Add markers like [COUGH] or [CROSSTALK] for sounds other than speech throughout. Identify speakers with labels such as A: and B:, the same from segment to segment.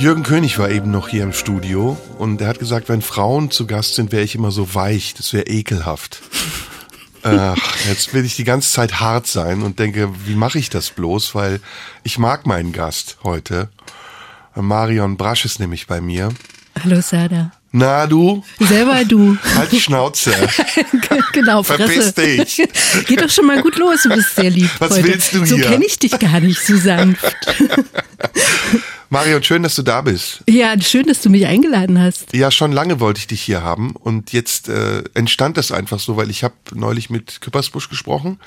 A: Jürgen König war eben noch hier im Studio und er hat gesagt, wenn Frauen zu Gast sind, wäre ich immer so weich, das wäre ekelhaft. [LAUGHS] Ach, jetzt will ich die ganze Zeit hart sein und denke, wie mache ich das bloß, weil ich mag meinen Gast heute. Marion Brasch ist nämlich bei mir.
B: Hallo Sada.
A: Na du?
B: Selber du. [LAUGHS]
A: Halt die Schnauze. [LAUGHS]
B: genau,
A: Verpiss dich.
B: Geht doch schon mal gut los, du bist sehr lieb
A: Was
B: heute.
A: willst du
B: So
A: hier?
B: kenne ich dich gar nicht so sanft.
A: Marion, schön, dass du da bist.
B: ja, schön, dass du mich eingeladen hast.
A: Ja, schon lange wollte ich dich hier haben und jetzt äh, entstand das einfach so, weil ich habe neulich mit Küppersbusch gesprochen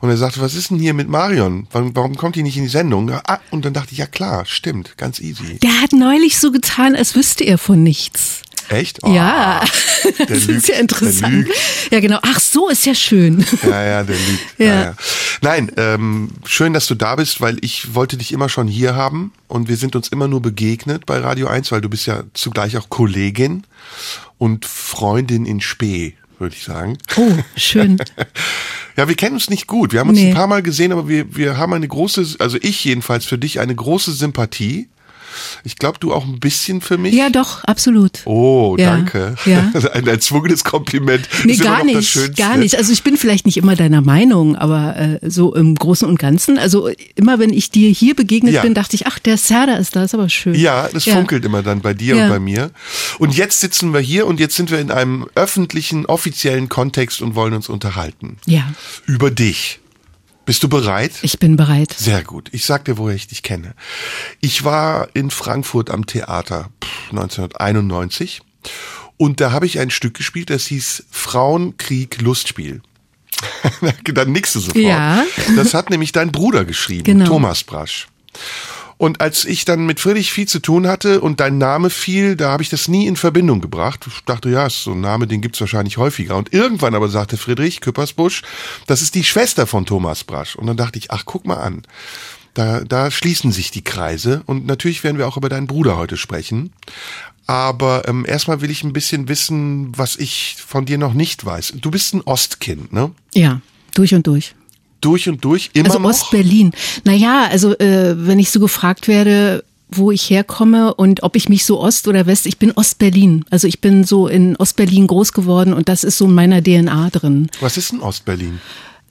A: und er sagte, was ist denn hier mit Marion? Warum, warum kommt die nicht in die Sendung? Ah, und dann dachte ich, ja klar, stimmt, ganz easy.
B: Der hat neulich so getan, als wüsste er von nichts.
A: Echt? Oh,
B: ja, [LAUGHS] das
A: lügt,
B: ist ja interessant. Ja, genau. Ach so, ist ja schön.
A: Ja, ja, der lügt. [LAUGHS]
B: Ja.
A: Ja. Ja, Nein, ähm, schön, dass du da bist, weil ich wollte dich immer schon hier haben und wir sind uns immer nur begegnet bei Radio 1, weil du bist ja zugleich auch Kollegin und Freundin in Spee, würde ich sagen.
B: Oh, schön. [LAUGHS]
A: Ja, wir kennen uns nicht gut. Wir haben uns
B: Nee.
A: ein paar Mal gesehen, aber wir, wir haben eine große, also ich jedenfalls für dich eine große Sympathie. Ich glaube, du auch ein bisschen für mich.
B: Ja, doch, absolut.
A: Oh,
B: Ja,
A: danke.
B: ja. [LAUGHS]
A: Ein erzwungenes Kompliment.
B: Nee,
A: ist
B: gar nicht, gar nicht. Also ich bin vielleicht nicht immer deiner Meinung, aber äh, so im Großen und Ganzen. Also immer wenn ich dir hier begegnet
A: Ja.
B: bin, dachte ich, ach, der Serda ist da, ist aber schön.
A: Ja, das funkelt immer dann bei dir und bei mir. Und jetzt sitzen wir hier und jetzt sind wir in einem öffentlichen, offiziellen Kontext und wollen uns unterhalten.
B: Ja,
A: Über dich. Bist du bereit?
B: ich bin bereit.
A: Sehr gut. Ich sag dir, woher ich dich kenne. Ich war in Frankfurt am Theater pff, 1991 und da habe ich ein Stück gespielt, das hieß Frauen, Krieg, Lustspiel. [LAUGHS] Dann nix du sofort.
B: Ja.
A: Das hat nämlich dein Bruder geschrieben,
B: Genau.
A: Thomas Brasch. Und als ich dann mit Friedrich viel zu tun hatte und dein Name fiel, da habe ich das nie in Verbindung gebracht. Ich dachte, ja, ist so ein Name, den gibt's wahrscheinlich häufiger. Und irgendwann aber sagte Friedrich Küppersbusch, das ist die Schwester von Thomas Brasch. Und dann dachte ich, ach, guck mal an. Da, da schließen sich die Kreise. Und natürlich werden wir auch über deinen Bruder heute sprechen. Aber ähm, erstmal will ich ein bisschen wissen, was ich von dir noch nicht weiß. Du bist ein Ostkind, ne?
B: Ja, durch und durch.
A: Durch und durch, immer
B: Also
A: noch.
B: Ostberlin. Naja, also äh, wenn ich so gefragt werde, wo ich herkomme und ob ich mich so Ost oder West, ich bin Ostberlin. Also ich bin so in Ostberlin groß geworden und das ist so in meiner DNA drin.
A: Was ist ein Ostberlin?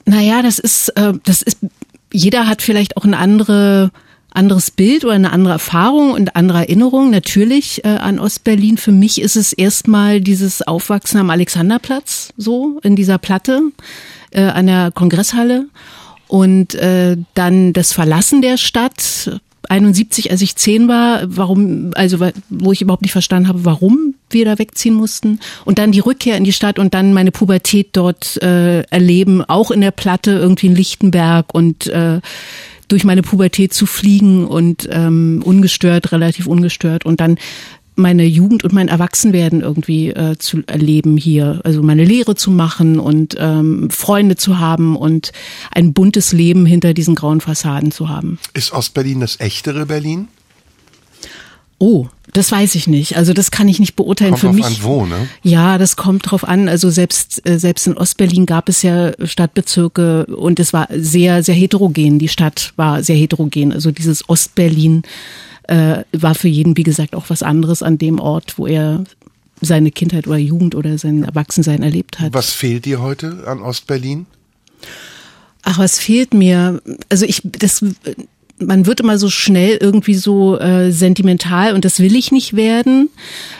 B: Naja, das ist, äh, das ist, jeder hat vielleicht auch ein andere, anderes Bild oder eine andere Erfahrung und andere Erinnerung natürlich äh, an Ostberlin. Für mich ist es erstmal dieses Aufwachsen am Alexanderplatz, so in dieser Platte äh, an der Kongresshalle und äh, dann das Verlassen der Stadt. 71, als ich zehn war, warum, also wo ich überhaupt nicht verstanden habe, warum wir da wegziehen mussten. Und dann die Rückkehr in die Stadt und dann meine Pubertät dort äh, erleben, auch in der Platte, irgendwie in Lichtenberg und äh, durch meine Pubertät zu fliegen und ähm, ungestört, relativ ungestört und dann meine Jugend und mein Erwachsenwerden irgendwie äh, zu erleben hier, also meine Lehre zu machen und ähm, Freunde zu haben und ein buntes Leben hinter diesen grauen Fassaden zu haben.
A: Ist Ostberlin das echtere Berlin?
B: Oh, das weiß ich nicht. Also das kann ich nicht beurteilen
A: Kommt
B: für mich.
A: an, wo, ne?
B: Ja, das kommt drauf an. Also selbst äh, selbst in Ostberlin gab es ja Stadtbezirke und es war sehr sehr heterogen. Die Stadt war sehr heterogen. Also dieses Ostberlin äh, war für jeden wie gesagt auch was anderes an dem Ort, wo er seine Kindheit oder Jugend oder sein Erwachsensein erlebt hat.
A: Was fehlt dir heute an Ostberlin?
B: Ach, was fehlt mir? Also ich, das, man wird immer so schnell irgendwie so äh, sentimental und das will ich nicht werden.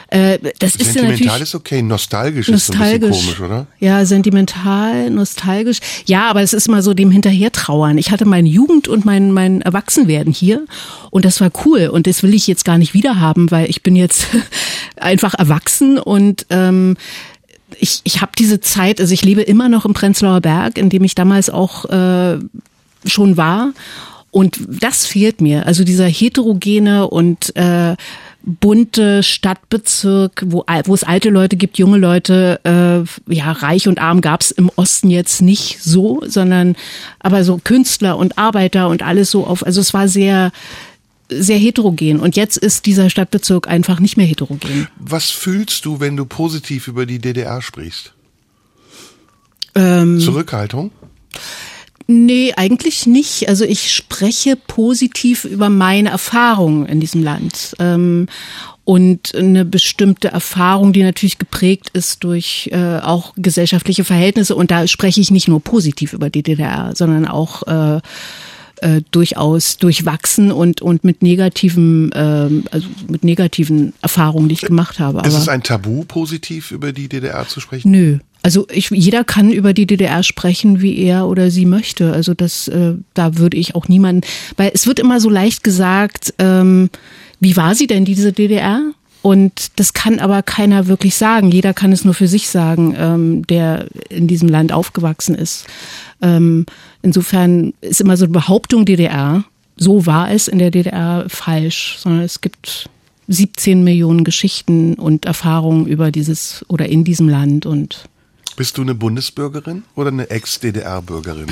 B: Äh, das ist ja
A: Sentimental
B: natürlich
A: ist okay, nostalgisch, ist so ein
B: nostalgisch.
A: komisch, oder?
B: Ja, sentimental, nostalgisch. Ja, aber es ist immer so dem Hinterhertrauern. Ich hatte meine Jugend und mein, mein Erwachsenwerden hier und das war cool und das will ich jetzt gar nicht wiederhaben, weil ich bin jetzt [LAUGHS] einfach erwachsen und ähm, ich, ich habe diese Zeit, also ich lebe immer noch im Prenzlauer Berg, in dem ich damals auch äh, schon war. Und das fehlt mir. Also dieser heterogene und äh, bunte Stadtbezirk, wo, wo es alte Leute gibt, junge Leute, äh, ja, reich und arm gab's im Osten jetzt nicht so, sondern aber so Künstler und Arbeiter und alles so auf, also es war sehr, sehr heterogen. Und jetzt ist dieser Stadtbezirk einfach nicht mehr heterogen.
A: Was fühlst du, wenn du positiv über die DDR sprichst?
B: Ähm,
A: Zurückhaltung?
B: Nee, eigentlich nicht. Also ich spreche positiv über meine Erfahrungen in diesem Land. Ähm, und eine bestimmte Erfahrung, die natürlich geprägt ist durch äh, auch gesellschaftliche Verhältnisse. Und da spreche ich nicht nur positiv über die DDR, sondern auch äh, äh, durchaus durchwachsen und und mit negativen ähm, also mit negativen Erfahrungen, die ich gemacht habe.
A: Aber ist es ein Tabu, positiv über die DDR zu sprechen?
B: Nö. Also ich, jeder kann über die DDR sprechen, wie er oder sie möchte. Also das, äh, da würde ich auch niemanden, weil es wird immer so leicht gesagt, ähm, wie war sie denn diese DDR? Und das kann aber keiner wirklich sagen. Jeder kann es nur für sich sagen, ähm, der in diesem Land aufgewachsen ist. Ähm, insofern ist immer so eine Behauptung DDR, so war es in der DDR falsch, sondern es gibt 17 Millionen Geschichten und Erfahrungen über dieses oder in diesem Land und
A: bist du eine Bundesbürgerin oder eine Ex-DDR-Bürgerin?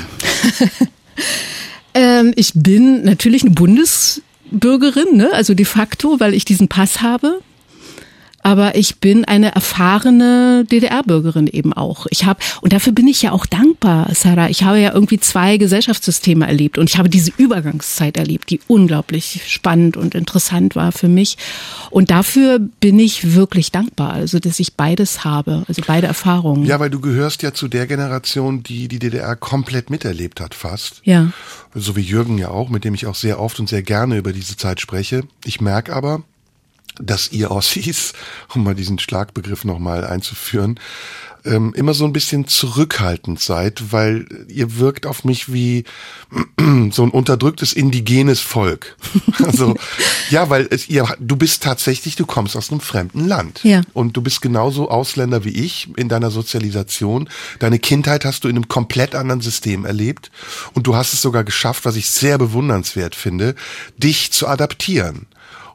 A: [LAUGHS]
B: ähm, ich bin natürlich eine Bundesbürgerin, ne? also de facto, weil ich diesen Pass habe aber ich bin eine erfahrene DDR-Bürgerin eben auch. Ich habe und dafür bin ich ja auch dankbar, Sarah. Ich habe ja irgendwie zwei Gesellschaftssysteme erlebt und ich habe diese Übergangszeit erlebt, die unglaublich spannend und interessant war für mich. Und dafür bin ich wirklich dankbar, also dass ich beides habe, also beide Erfahrungen.
A: Ja, weil du gehörst ja zu der Generation, die die DDR komplett miterlebt hat, fast.
B: Ja.
A: So wie Jürgen ja auch, mit dem ich auch sehr oft und sehr gerne über diese Zeit spreche. Ich merke aber, dass ihr [LAUGHS] Ossis, um mal diesen Schlagbegriff nochmal einzuführen, ähm, immer so ein bisschen zurückhaltend seid, weil ihr wirkt auf mich wie [CLEARS THROAT] so ein unterdrücktes indigenes Volk. [LAUGHS] Also ja, weil es, ihr, du bist tatsächlich, du kommst aus einem fremden Land
B: ja.
A: und du bist genauso Ausländer wie ich in deiner Sozialisation. Deine Kindheit hast du in einem komplett anderen System erlebt und du hast es sogar geschafft, was ich sehr bewundernswert finde, dich zu adaptieren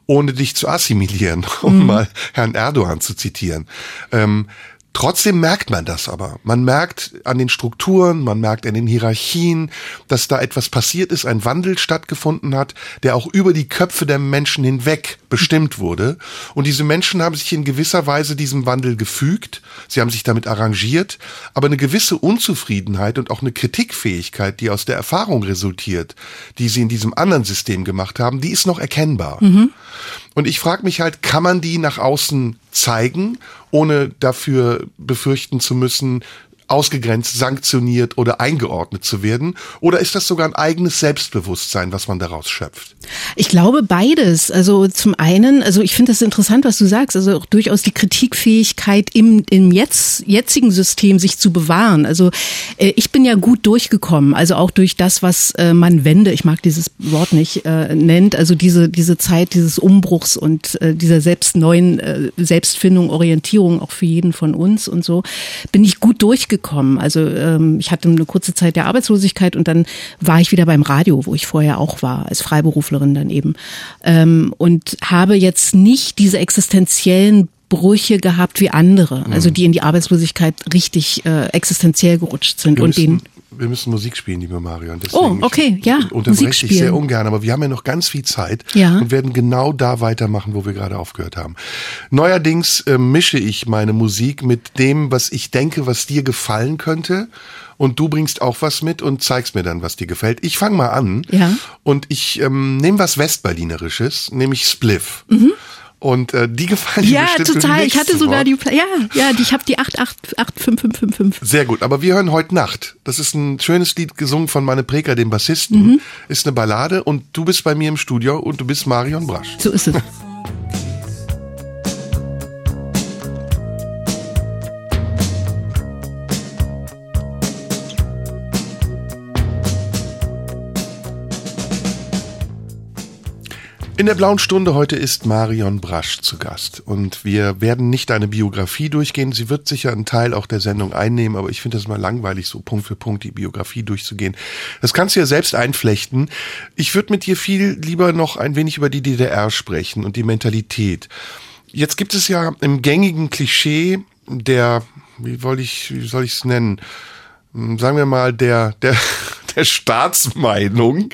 A: ohne dich zu assimilieren, [LAUGHS] um mhm. mal Herrn Erdogan zu zitieren. Ähm, Trotzdem merkt man das aber. Man merkt an den Strukturen, man merkt an den Hierarchien, dass da etwas passiert ist, ein Wandel stattgefunden hat, der auch über die Köpfe der Menschen hinweg bestimmt wurde. Und diese Menschen haben sich in gewisser Weise diesem Wandel gefügt, sie haben sich damit arrangiert, aber eine gewisse Unzufriedenheit und auch eine Kritikfähigkeit, die aus der Erfahrung resultiert, die sie in diesem anderen System gemacht haben, die ist noch erkennbar. Mhm. Und ich frage mich halt, kann man die nach außen zeigen, ohne dafür befürchten zu müssen, ausgegrenzt, sanktioniert oder eingeordnet zu werden? Oder ist das sogar ein eigenes Selbstbewusstsein, was man daraus schöpft?
B: Ich glaube beides. Also zum einen, also ich finde das interessant, was du sagst, also auch durchaus die Kritikfähigkeit im, im jetzt, jetzigen System sich zu bewahren. Also äh, ich bin ja gut durchgekommen, also auch durch das, was äh, man Wende, ich mag dieses Wort nicht, äh, nennt, also diese, diese Zeit dieses Umbruchs und äh, dieser selbst neuen äh, Selbstfindung, Orientierung auch für jeden von uns und so, bin ich gut durchgekommen gekommen. Also ähm, ich hatte eine kurze Zeit der Arbeitslosigkeit und dann war ich wieder beim Radio, wo ich vorher auch war, als Freiberuflerin dann eben. Ähm, und habe jetzt nicht diese existenziellen Brüche gehabt wie andere, also die in die Arbeitslosigkeit richtig äh, existenziell gerutscht sind
A: wir
B: und
A: müssen,
B: denen
A: wir müssen Musik spielen, liebe Marion.
B: Deswegen, oh, okay, ja.
A: Unterbreche ich sehr ungern, aber wir haben ja noch ganz viel Zeit
B: ja.
A: und werden genau da weitermachen, wo wir gerade aufgehört haben. Neuerdings äh, mische ich meine Musik mit dem, was ich denke, was dir gefallen könnte. Und du bringst auch was mit und zeigst mir dann, was dir gefällt. Ich fange mal an.
B: Ja.
A: Und ich ähm, nehme was Westberlinerisches, nämlich Spliff. Mhm. Und äh, die gefallen
B: ja,
A: mir bestimmt
B: total. Ich hatte sogar
A: Wort.
B: die, ja, ja, die, ich habe die 888555.
A: Sehr gut, aber wir hören heute Nacht. Das ist ein schönes Lied gesungen von Manne Preker, dem Bassisten. Mhm. Ist eine Ballade und du bist bei mir im Studio und du bist Marion Brasch.
B: So ist es. [LAUGHS]
A: In der blauen Stunde heute ist Marion Brasch zu Gast und wir werden nicht deine Biografie durchgehen. Sie wird sicher einen Teil auch der Sendung einnehmen, aber ich finde das mal langweilig, so Punkt für Punkt die Biografie durchzugehen. Das kannst du ja selbst einflechten. Ich würde mit dir viel lieber noch ein wenig über die DDR sprechen und die Mentalität. Jetzt gibt es ja im gängigen Klischee der, wie wollte ich, wie soll ich es nennen? Sagen wir mal der der [LAUGHS] der Staatsmeinung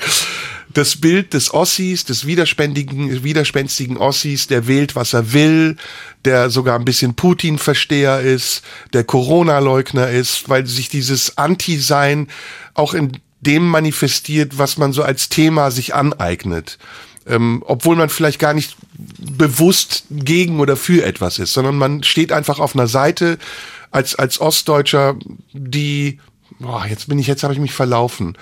A: das Bild des Ossis, des widerspenstigen, widerspenstigen Ossis, der wählt, was er will, der sogar ein bisschen Putin-Versteher ist, der Corona-Leugner ist, weil sich dieses Anti-Sein auch in dem manifestiert, was man so als Thema sich aneignet. Ähm, obwohl man vielleicht gar nicht bewusst gegen oder für etwas ist, sondern man steht einfach auf einer Seite als, als Ostdeutscher, die, boah, jetzt bin ich, jetzt habe ich mich verlaufen.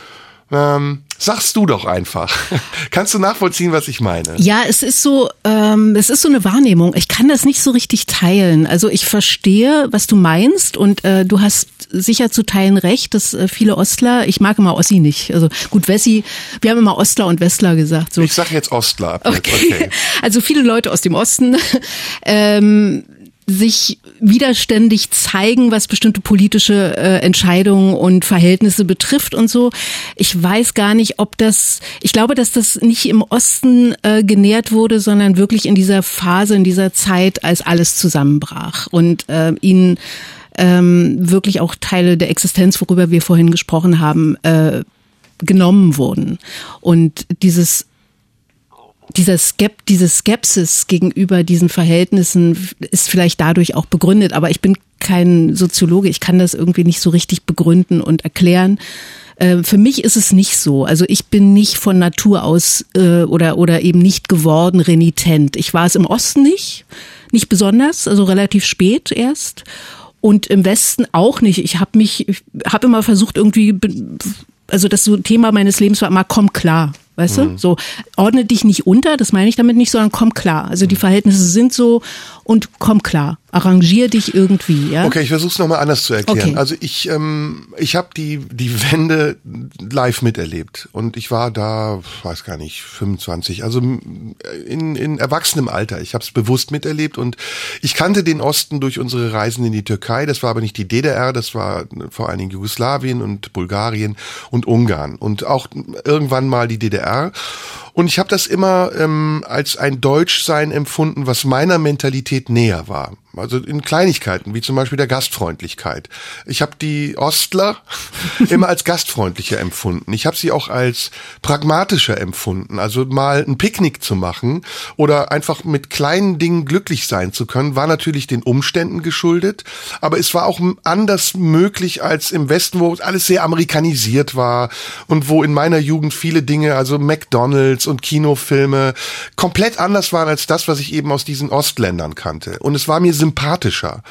A: Ähm, sagst du doch einfach. [LAUGHS] Kannst du nachvollziehen, was ich meine?
B: Ja, es ist so, ähm, es ist so eine Wahrnehmung. Ich kann das nicht so richtig teilen. Also ich verstehe, was du meinst und äh, du hast sicher zu teilen recht, dass äh, viele Ostler, ich mag immer Ossi nicht. Also gut, Wessi, wir haben immer Ostler und Westler gesagt. So.
A: Ich sag jetzt Ostler.
B: Okay. okay. [LAUGHS] Also viele Leute aus dem Osten. [LAUGHS] ähm, sich widerständig zeigen, was bestimmte politische äh, Entscheidungen und Verhältnisse betrifft und so. Ich weiß gar nicht, ob das, ich glaube, dass das nicht im Osten äh, genährt wurde, sondern wirklich in dieser Phase, in dieser Zeit, als alles zusammenbrach und äh, ihnen ähm, wirklich auch Teile der Existenz, worüber wir vorhin gesprochen haben, äh, genommen wurden. Und dieses dieser Skep diese Skepsis gegenüber diesen Verhältnissen ist vielleicht dadurch auch begründet, aber ich bin kein Soziologe, ich kann das irgendwie nicht so richtig begründen und erklären. Äh, für mich ist es nicht so. Also ich bin nicht von Natur aus äh, oder oder eben nicht geworden renitent. Ich war es im Osten nicht, nicht besonders, also relativ spät erst und im Westen auch nicht. Ich habe mich, ich habe immer versucht irgendwie, also das so Thema meines Lebens war immer komm klar. Weißt mhm. du? So, ordne dich nicht unter, das meine ich damit nicht, sondern komm klar. Also die mhm. Verhältnisse sind so und komm klar. Arrangier dich irgendwie, ja.
A: Okay, ich versuche es nochmal anders zu erklären. Okay. Also ich, ähm, ich habe die, die Wende live miterlebt und ich war da, weiß gar nicht, 25, also in, in erwachsenem Alter. Ich habe es bewusst miterlebt und ich kannte den Osten durch unsere Reisen in die Türkei. Das war aber nicht die DDR, das war vor allen Dingen Jugoslawien und Bulgarien und Ungarn und auch irgendwann mal die DDR DDR. Und ich habe das immer ähm, als ein Deutschsein empfunden, was meiner Mentalität näher war. Also in Kleinigkeiten, wie zum Beispiel der Gastfreundlichkeit. Ich habe die Ostler [LAUGHS] immer als gastfreundlicher empfunden. Ich habe sie auch als pragmatischer empfunden. Also mal ein Picknick zu machen oder einfach mit kleinen Dingen glücklich sein zu können, war natürlich den Umständen geschuldet. Aber es war auch anders möglich als im Westen, wo alles sehr amerikanisiert war und wo in meiner Jugend viele Dinge, also McDonalds und Kinofilme, komplett anders waren als das, was ich eben aus diesen Ostländern kannte. Und es war mir sympathischer.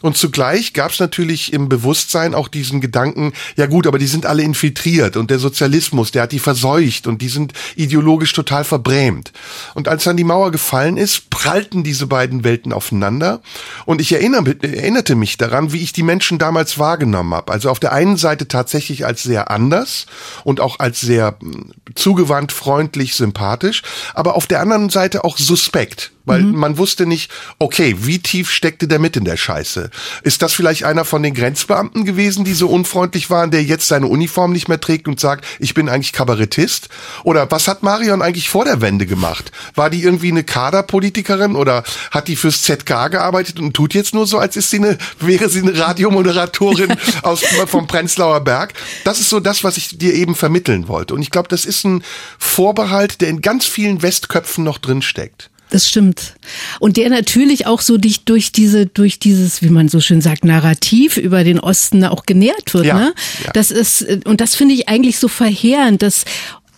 A: Und zugleich gab es natürlich im Bewusstsein auch diesen Gedanken, ja gut, aber die sind alle infiltriert und der Sozialismus, der hat die verseucht und die sind ideologisch total verbrämt. Und als dann die Mauer gefallen ist, prallten diese beiden Welten aufeinander. Und ich erinnere, erinnerte mich daran, wie ich die Menschen damals wahrgenommen habe. Also auf der einen Seite tatsächlich als sehr anders und auch als sehr hm, zugewandt, freundlich, sympathisch, aber auf der anderen Seite auch suspekt weil mhm. man wusste nicht, okay, wie tief steckte der mit in der Scheiße? Ist das vielleicht einer von den Grenzbeamten gewesen, die so unfreundlich waren, der jetzt seine Uniform nicht mehr trägt und sagt, ich bin eigentlich Kabarettist? Oder was hat Marion eigentlich vor der Wende gemacht? War die irgendwie eine Kaderpolitikerin oder hat die fürs ZK gearbeitet und tut jetzt nur so, als ist sie eine, wäre sie eine Radiomoderatorin [LAUGHS] aus, vom Prenzlauer Berg? Das ist so das, was ich dir eben vermitteln wollte. Und ich glaube, das ist ein Vorbehalt, der in ganz vielen Westköpfen noch drin steckt.
B: Das stimmt. Und der natürlich auch so dich durch diese, durch dieses, wie man so schön sagt, Narrativ über den Osten auch genährt wird. Ja, ne? Ja. Das ist, und das finde ich eigentlich so verheerend, dass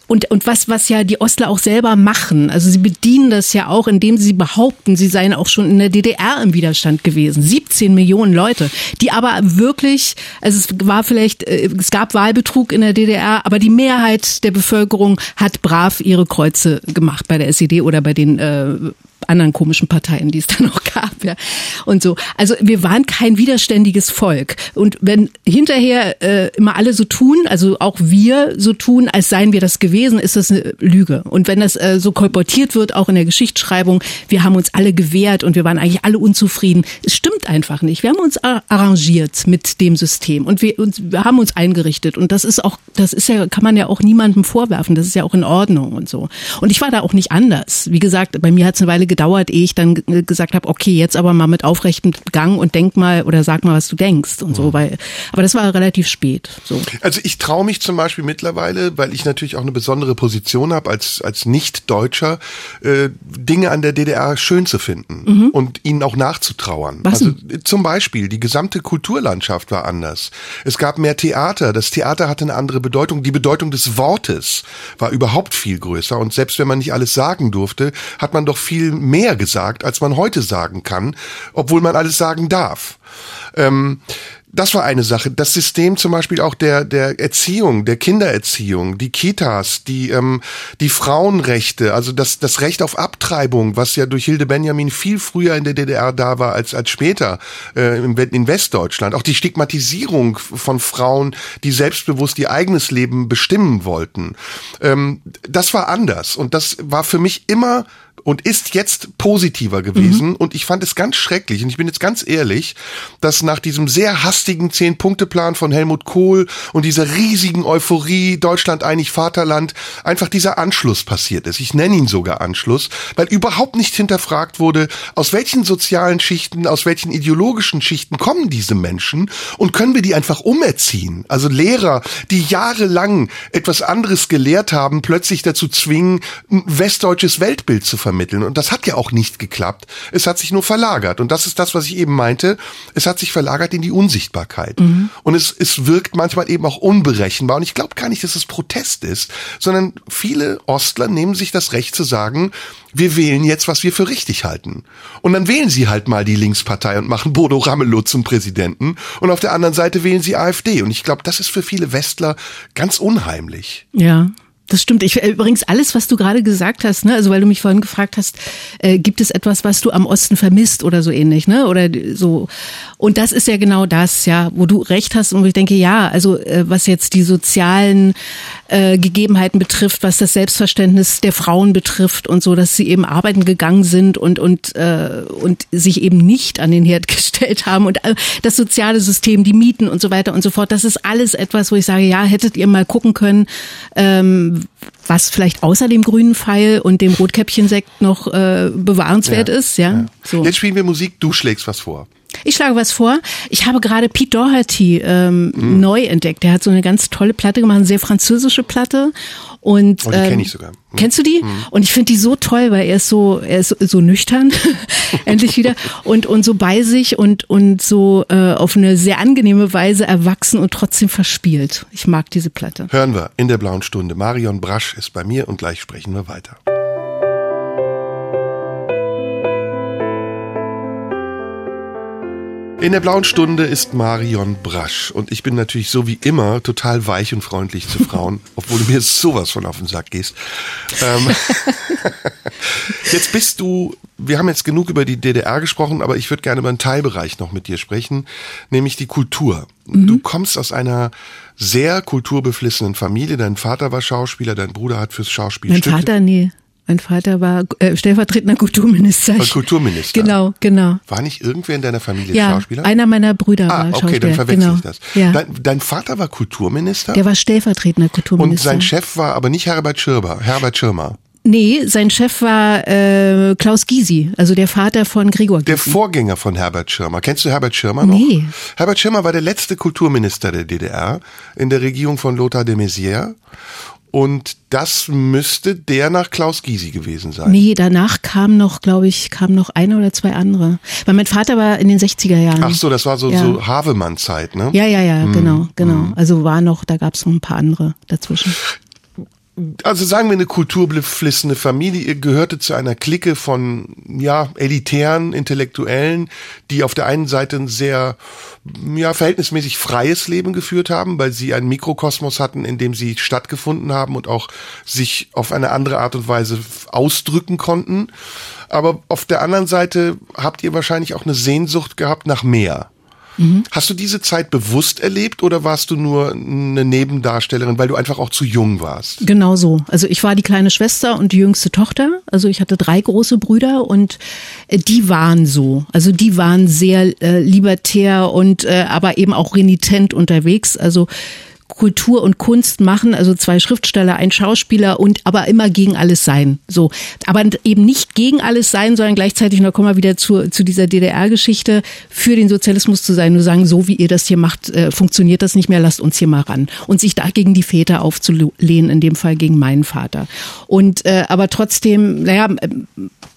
B: und, und was, was ja die Ostler auch selber machen, also sie bedienen das ja auch, indem sie behaupten, sie seien auch schon in der DDR im Widerstand gewesen. 17 Millionen Leute, die aber wirklich, also es war vielleicht, äh, es gab Wahlbetrug in der DDR, aber die Mehrheit der Bevölkerung hat brav ihre Kreuze gemacht bei der SED oder bei den äh, anderen komischen Parteien, die es [LAUGHS] da noch gab, ja. Und so. Also wir waren kein widerständiges Volk. Und wenn hinterher äh, immer alle so tun, also auch wir so tun, als seien wir das gewesen, ist das eine Lüge. Und wenn das äh, so kolportiert wird, auch in der Geschichtsschreibung, wir haben uns alle gewehrt und wir waren eigentlich alle unzufrieden, es stimmt einfach nicht. Wir haben uns arrangiert mit dem System und wir, und wir haben uns eingerichtet. Und das ist auch, das ist ja, kann man ja auch niemandem vorwerfen. Das ist ja auch in Ordnung und so. Und ich war da auch nicht anders. Wie gesagt, bei mir hat es eine Weile gedauert, ehe ich dann gesagt habe, okay, jetzt aber mal mit aufrechtem Gang und denk mal oder sag mal, was du denkst und so, weil, aber das war relativ spät. So.
A: Also ich traue mich zum Beispiel mittlerweile, weil ich natürlich auch eine besondere Position habe als als Nicht-Deutscher, äh, Dinge an der DDR schön zu finden mhm. und ihnen auch nachzutrauern.
B: Was
A: also zum Beispiel die gesamte Kulturlandschaft war anders. Es gab mehr Theater. Das Theater hatte eine andere Bedeutung. Die Bedeutung des Wortes war überhaupt viel größer. Und selbst wenn man nicht alles sagen durfte, hat man doch viel mehr gesagt, als man heute sagen kann, obwohl man alles sagen darf. Ähm, das war eine Sache. Das System zum Beispiel auch der, der Erziehung, der Kindererziehung, die Kitas, die, ähm, die Frauenrechte, also das, das Recht auf Abtreibung, was ja durch Hilde Benjamin viel früher in der DDR da war als, als später äh, in Westdeutschland. Auch die Stigmatisierung von Frauen, die selbstbewusst ihr eigenes Leben bestimmen wollten. Ähm, das war anders. Und das war für mich immer und ist jetzt positiver gewesen. Mhm. Und ich fand es ganz schrecklich, und ich bin jetzt ganz ehrlich, dass nach diesem sehr hastigen Zehn-Punkte-Plan von Helmut Kohl und dieser riesigen Euphorie, Deutschland einig Vaterland, einfach dieser Anschluss passiert ist. Ich nenne ihn sogar Anschluss, weil überhaupt nicht hinterfragt wurde, aus welchen sozialen Schichten, aus welchen ideologischen Schichten kommen diese Menschen und können wir die einfach umerziehen? Also Lehrer, die jahrelang etwas anderes gelehrt haben, plötzlich dazu zwingen, ein westdeutsches Weltbild zu vermitteln. Und das hat ja auch nicht geklappt. Es hat sich nur verlagert. Und das ist das, was ich eben meinte. Es hat sich verlagert in die Unsichtbarkeit. Mhm. Und es, es wirkt manchmal eben auch unberechenbar. Und ich glaube gar nicht, dass es Protest ist, sondern viele Ostler nehmen sich das Recht zu sagen, wir wählen jetzt, was wir für richtig halten. Und dann wählen sie halt mal die Linkspartei und machen Bodo Ramelow zum Präsidenten. Und auf der anderen Seite wählen sie AfD. Und ich glaube, das ist für viele Westler ganz unheimlich.
B: Ja. Das stimmt. Ich äh, übrigens alles, was du gerade gesagt hast, ne, also weil du mich vorhin gefragt hast, äh, gibt es etwas, was du am Osten vermisst oder so ähnlich, ne? Oder so. Und das ist ja genau das, ja, wo du recht hast und wo ich denke, ja, also äh, was jetzt die sozialen äh, Gegebenheiten betrifft, was das Selbstverständnis der Frauen betrifft und so, dass sie eben arbeiten gegangen sind und und äh, und sich eben nicht an den Herd [LAUGHS] gestellt haben und äh, das soziale System, die Mieten und so weiter und so fort. Das ist alles etwas, wo ich sage, ja, hättet ihr mal gucken können. Ähm, was vielleicht außer dem grünen Pfeil und dem Rotkäppchensekt noch äh, bewahrenswert ja, ist. Ja? ja.
A: So. Jetzt spielen wir Musik, du schlägst was vor.
B: Ich schlage was vor. Ich habe gerade Pete Doherty ähm, mhm. neu entdeckt. Der hat so eine ganz tolle Platte gemacht, eine sehr französische Platte. Und,
A: oh, die ähm, kenne ich sogar.
B: Mhm. Kennst du die? Mhm. Und ich finde die so toll, weil er ist so, er ist so nüchtern, [LAUGHS] endlich wieder, und, und so bei sich und, und so äh, auf eine sehr angenehme Weise erwachsen und trotzdem verspielt. Ich mag diese Platte.
A: Hören wir in der blauen Stunde. Marion Brasch ist bei mir und gleich sprechen wir weiter. In der blauen Stunde ist Marion Brasch und ich bin natürlich so wie immer total weich und freundlich zu Frauen, [LAUGHS] obwohl du mir sowas von auf den Sack gehst. Ähm, [LAUGHS] jetzt bist du, wir haben jetzt genug über die DDR gesprochen, aber ich würde gerne über einen Teilbereich noch mit dir sprechen, nämlich die Kultur. Mhm. Du kommst aus einer sehr kulturbeflissenen Familie. Dein Vater war Schauspieler, dein Bruder hat fürs Schauspiel.
B: Mein Vater, nee. Mein Vater war äh, stellvertretender Kulturminister.
A: War Kulturminister.
B: Genau, genau.
A: War nicht irgendwer in deiner Familie
B: ja,
A: Schauspieler?
B: Einer meiner Brüder
A: ah,
B: war
A: okay,
B: Schauspieler.
A: dann verwechsel
B: genau.
A: ich das.
B: Ja.
A: Dein, dein, Vater war Kulturminister?
B: Der war stellvertretender Kulturminister.
A: Und sein Chef war aber nicht Herbert Schirmer. Herbert Schirmer.
B: Nee, sein Chef war äh, Klaus Gysi, also der Vater von Gregor Gysi.
A: Der Vorgänger von Herbert Schirmer. Kennst du Herbert Schirmer noch?
B: Nee.
A: Herbert Schirmer war der letzte Kulturminister der DDR in der Regierung von Lothar de Maizière. Und das müsste der nach Klaus Gysi gewesen sein.
B: Nee, danach kam noch, glaube ich, kam noch eine oder zwei andere. Weil mein Vater war in den 60er Jahren.
A: Ach so, das war so, ja. so Havemann-Zeit, ne?
B: Ja, ja, ja, hm. genau, genau. Also war noch, da gab es noch ein paar andere dazwischen.
A: Also sagen wir eine kulturbeflissene Familie, ihr gehörte zu einer Clique von, ja, elitären Intellektuellen, die auf der einen Seite ein sehr, ja, verhältnismäßig freies Leben geführt haben, weil sie einen Mikrokosmos hatten, in dem sie stattgefunden haben und auch sich auf eine andere Art und Weise ausdrücken konnten. Aber auf der anderen Seite habt ihr wahrscheinlich auch eine Sehnsucht gehabt nach mehr. Mhm. Hast du diese Zeit bewusst erlebt oder warst du nur eine Nebendarstellerin, weil du einfach auch zu jung warst?
B: Genau so. Also ich war die kleine Schwester und die jüngste Tochter. Also ich hatte drei große Brüder und äh, die waren so. Also die waren sehr äh, libertär und äh, aber eben auch renitent unterwegs. Also Kultur und Kunst machen, also zwei Schriftsteller, ein Schauspieler und aber immer gegen alles sein. So, aber eben nicht gegen alles sein, sondern gleichzeitig, und da kommen wir wieder zu, zu dieser DDR-Geschichte, für den Sozialismus zu sein, nur sagen, so wie ihr das hier macht, äh, funktioniert das nicht mehr, lasst uns hier mal ran. Und sich da gegen die Väter aufzulehnen, in dem Fall gegen meinen Vater. Und äh, aber trotzdem, naja,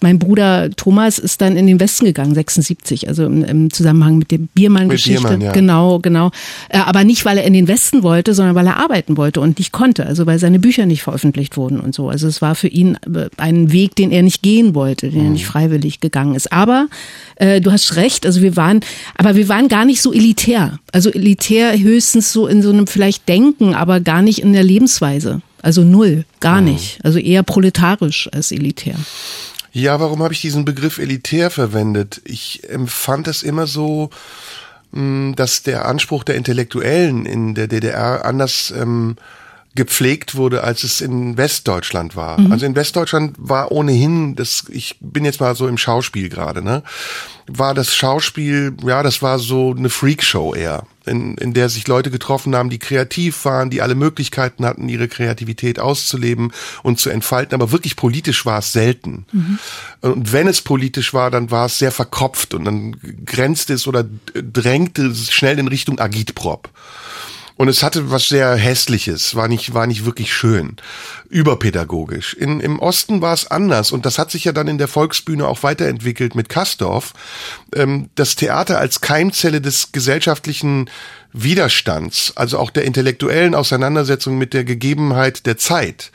B: mein Bruder Thomas ist dann in den Westen gegangen, 76, also im, im Zusammenhang mit der Biermann-Geschichte. Biermann, ja. Genau, genau. Äh, aber nicht, weil er in den Westen wollte, wollte, sondern weil er arbeiten wollte und nicht konnte, also weil seine Bücher nicht veröffentlicht wurden und so. Also es war für ihn äh, ein Weg, den er nicht gehen wollte, den er nicht mhm. freiwillig gegangen ist. Aber äh, du hast recht, also wir waren, aber wir waren gar nicht so elitär. Also elitär höchstens so in so einem vielleicht Denken, aber gar nicht in der Lebensweise. Also null, gar mhm. nicht. Also eher proletarisch als elitär.
A: Ja, warum habe ich diesen Begriff elitär verwendet? Ich empfand es immer so, dass der Anspruch der Intellektuellen in der DDR anders ähm, gepflegt wurde, als es in Westdeutschland war. Mhm. Also in Westdeutschland war ohnehin, das, ich bin jetzt mal so im Schauspiel gerade, ne, war das Schauspiel, ja, das war so eine Freakshow eher, in, in der sich Leute getroffen haben, die kreativ waren, die alle Möglichkeiten hatten, ihre Kreativität auszuleben und zu entfalten, aber wirklich politisch war es selten. Mhm. Und wenn es politisch war, dann war es sehr verkopft und dann grenzte es oder drängte es schnell in Richtung Agitprop. Und es hatte was sehr Hässliches, war nicht, war nicht wirklich schön, überpädagogisch. In, Im Osten war es anders und das hat sich ja dann in der Volksbühne auch weiterentwickelt mit Kastorf. Ähm, das Theater als Keimzelle des gesellschaftlichen Widerstands, also auch der intellektuellen Auseinandersetzung mit der Gegebenheit der Zeit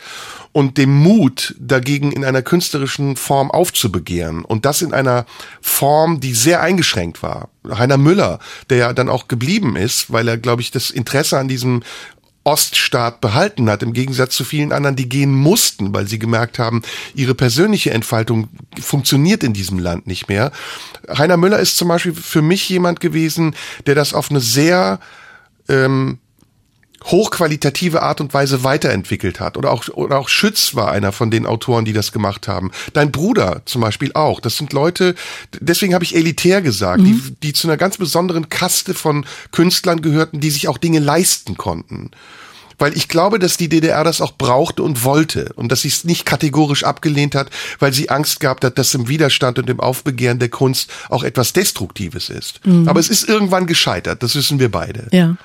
A: und dem Mut dagegen in einer künstlerischen Form aufzubegehren und das in einer Form, die sehr eingeschränkt war. Heiner Müller, der ja dann auch geblieben ist, weil er, glaube ich, das Interesse an diesem Oststaat behalten hat, im Gegensatz zu vielen anderen, die gehen mussten, weil sie gemerkt haben, ihre persönliche Entfaltung funktioniert in diesem Land nicht mehr. Heiner Müller ist zum Beispiel für mich jemand gewesen, der das auf eine sehr ähm, hochqualitative Art und Weise weiterentwickelt hat. Oder auch, oder auch Schütz war einer von den Autoren, die das gemacht haben. Dein Bruder zum Beispiel auch. Das sind Leute, deswegen habe ich elitär gesagt, mhm. die, die zu einer ganz besonderen Kaste von Künstlern gehörten, die sich auch Dinge leisten konnten weil ich glaube, dass die DDR das auch brauchte und wollte und dass sie es nicht kategorisch abgelehnt hat, weil sie Angst gehabt hat, dass im Widerstand und im Aufbegehren der Kunst auch etwas Destruktives ist. Mhm. Aber es ist irgendwann gescheitert, das wissen wir beide.
B: Ja.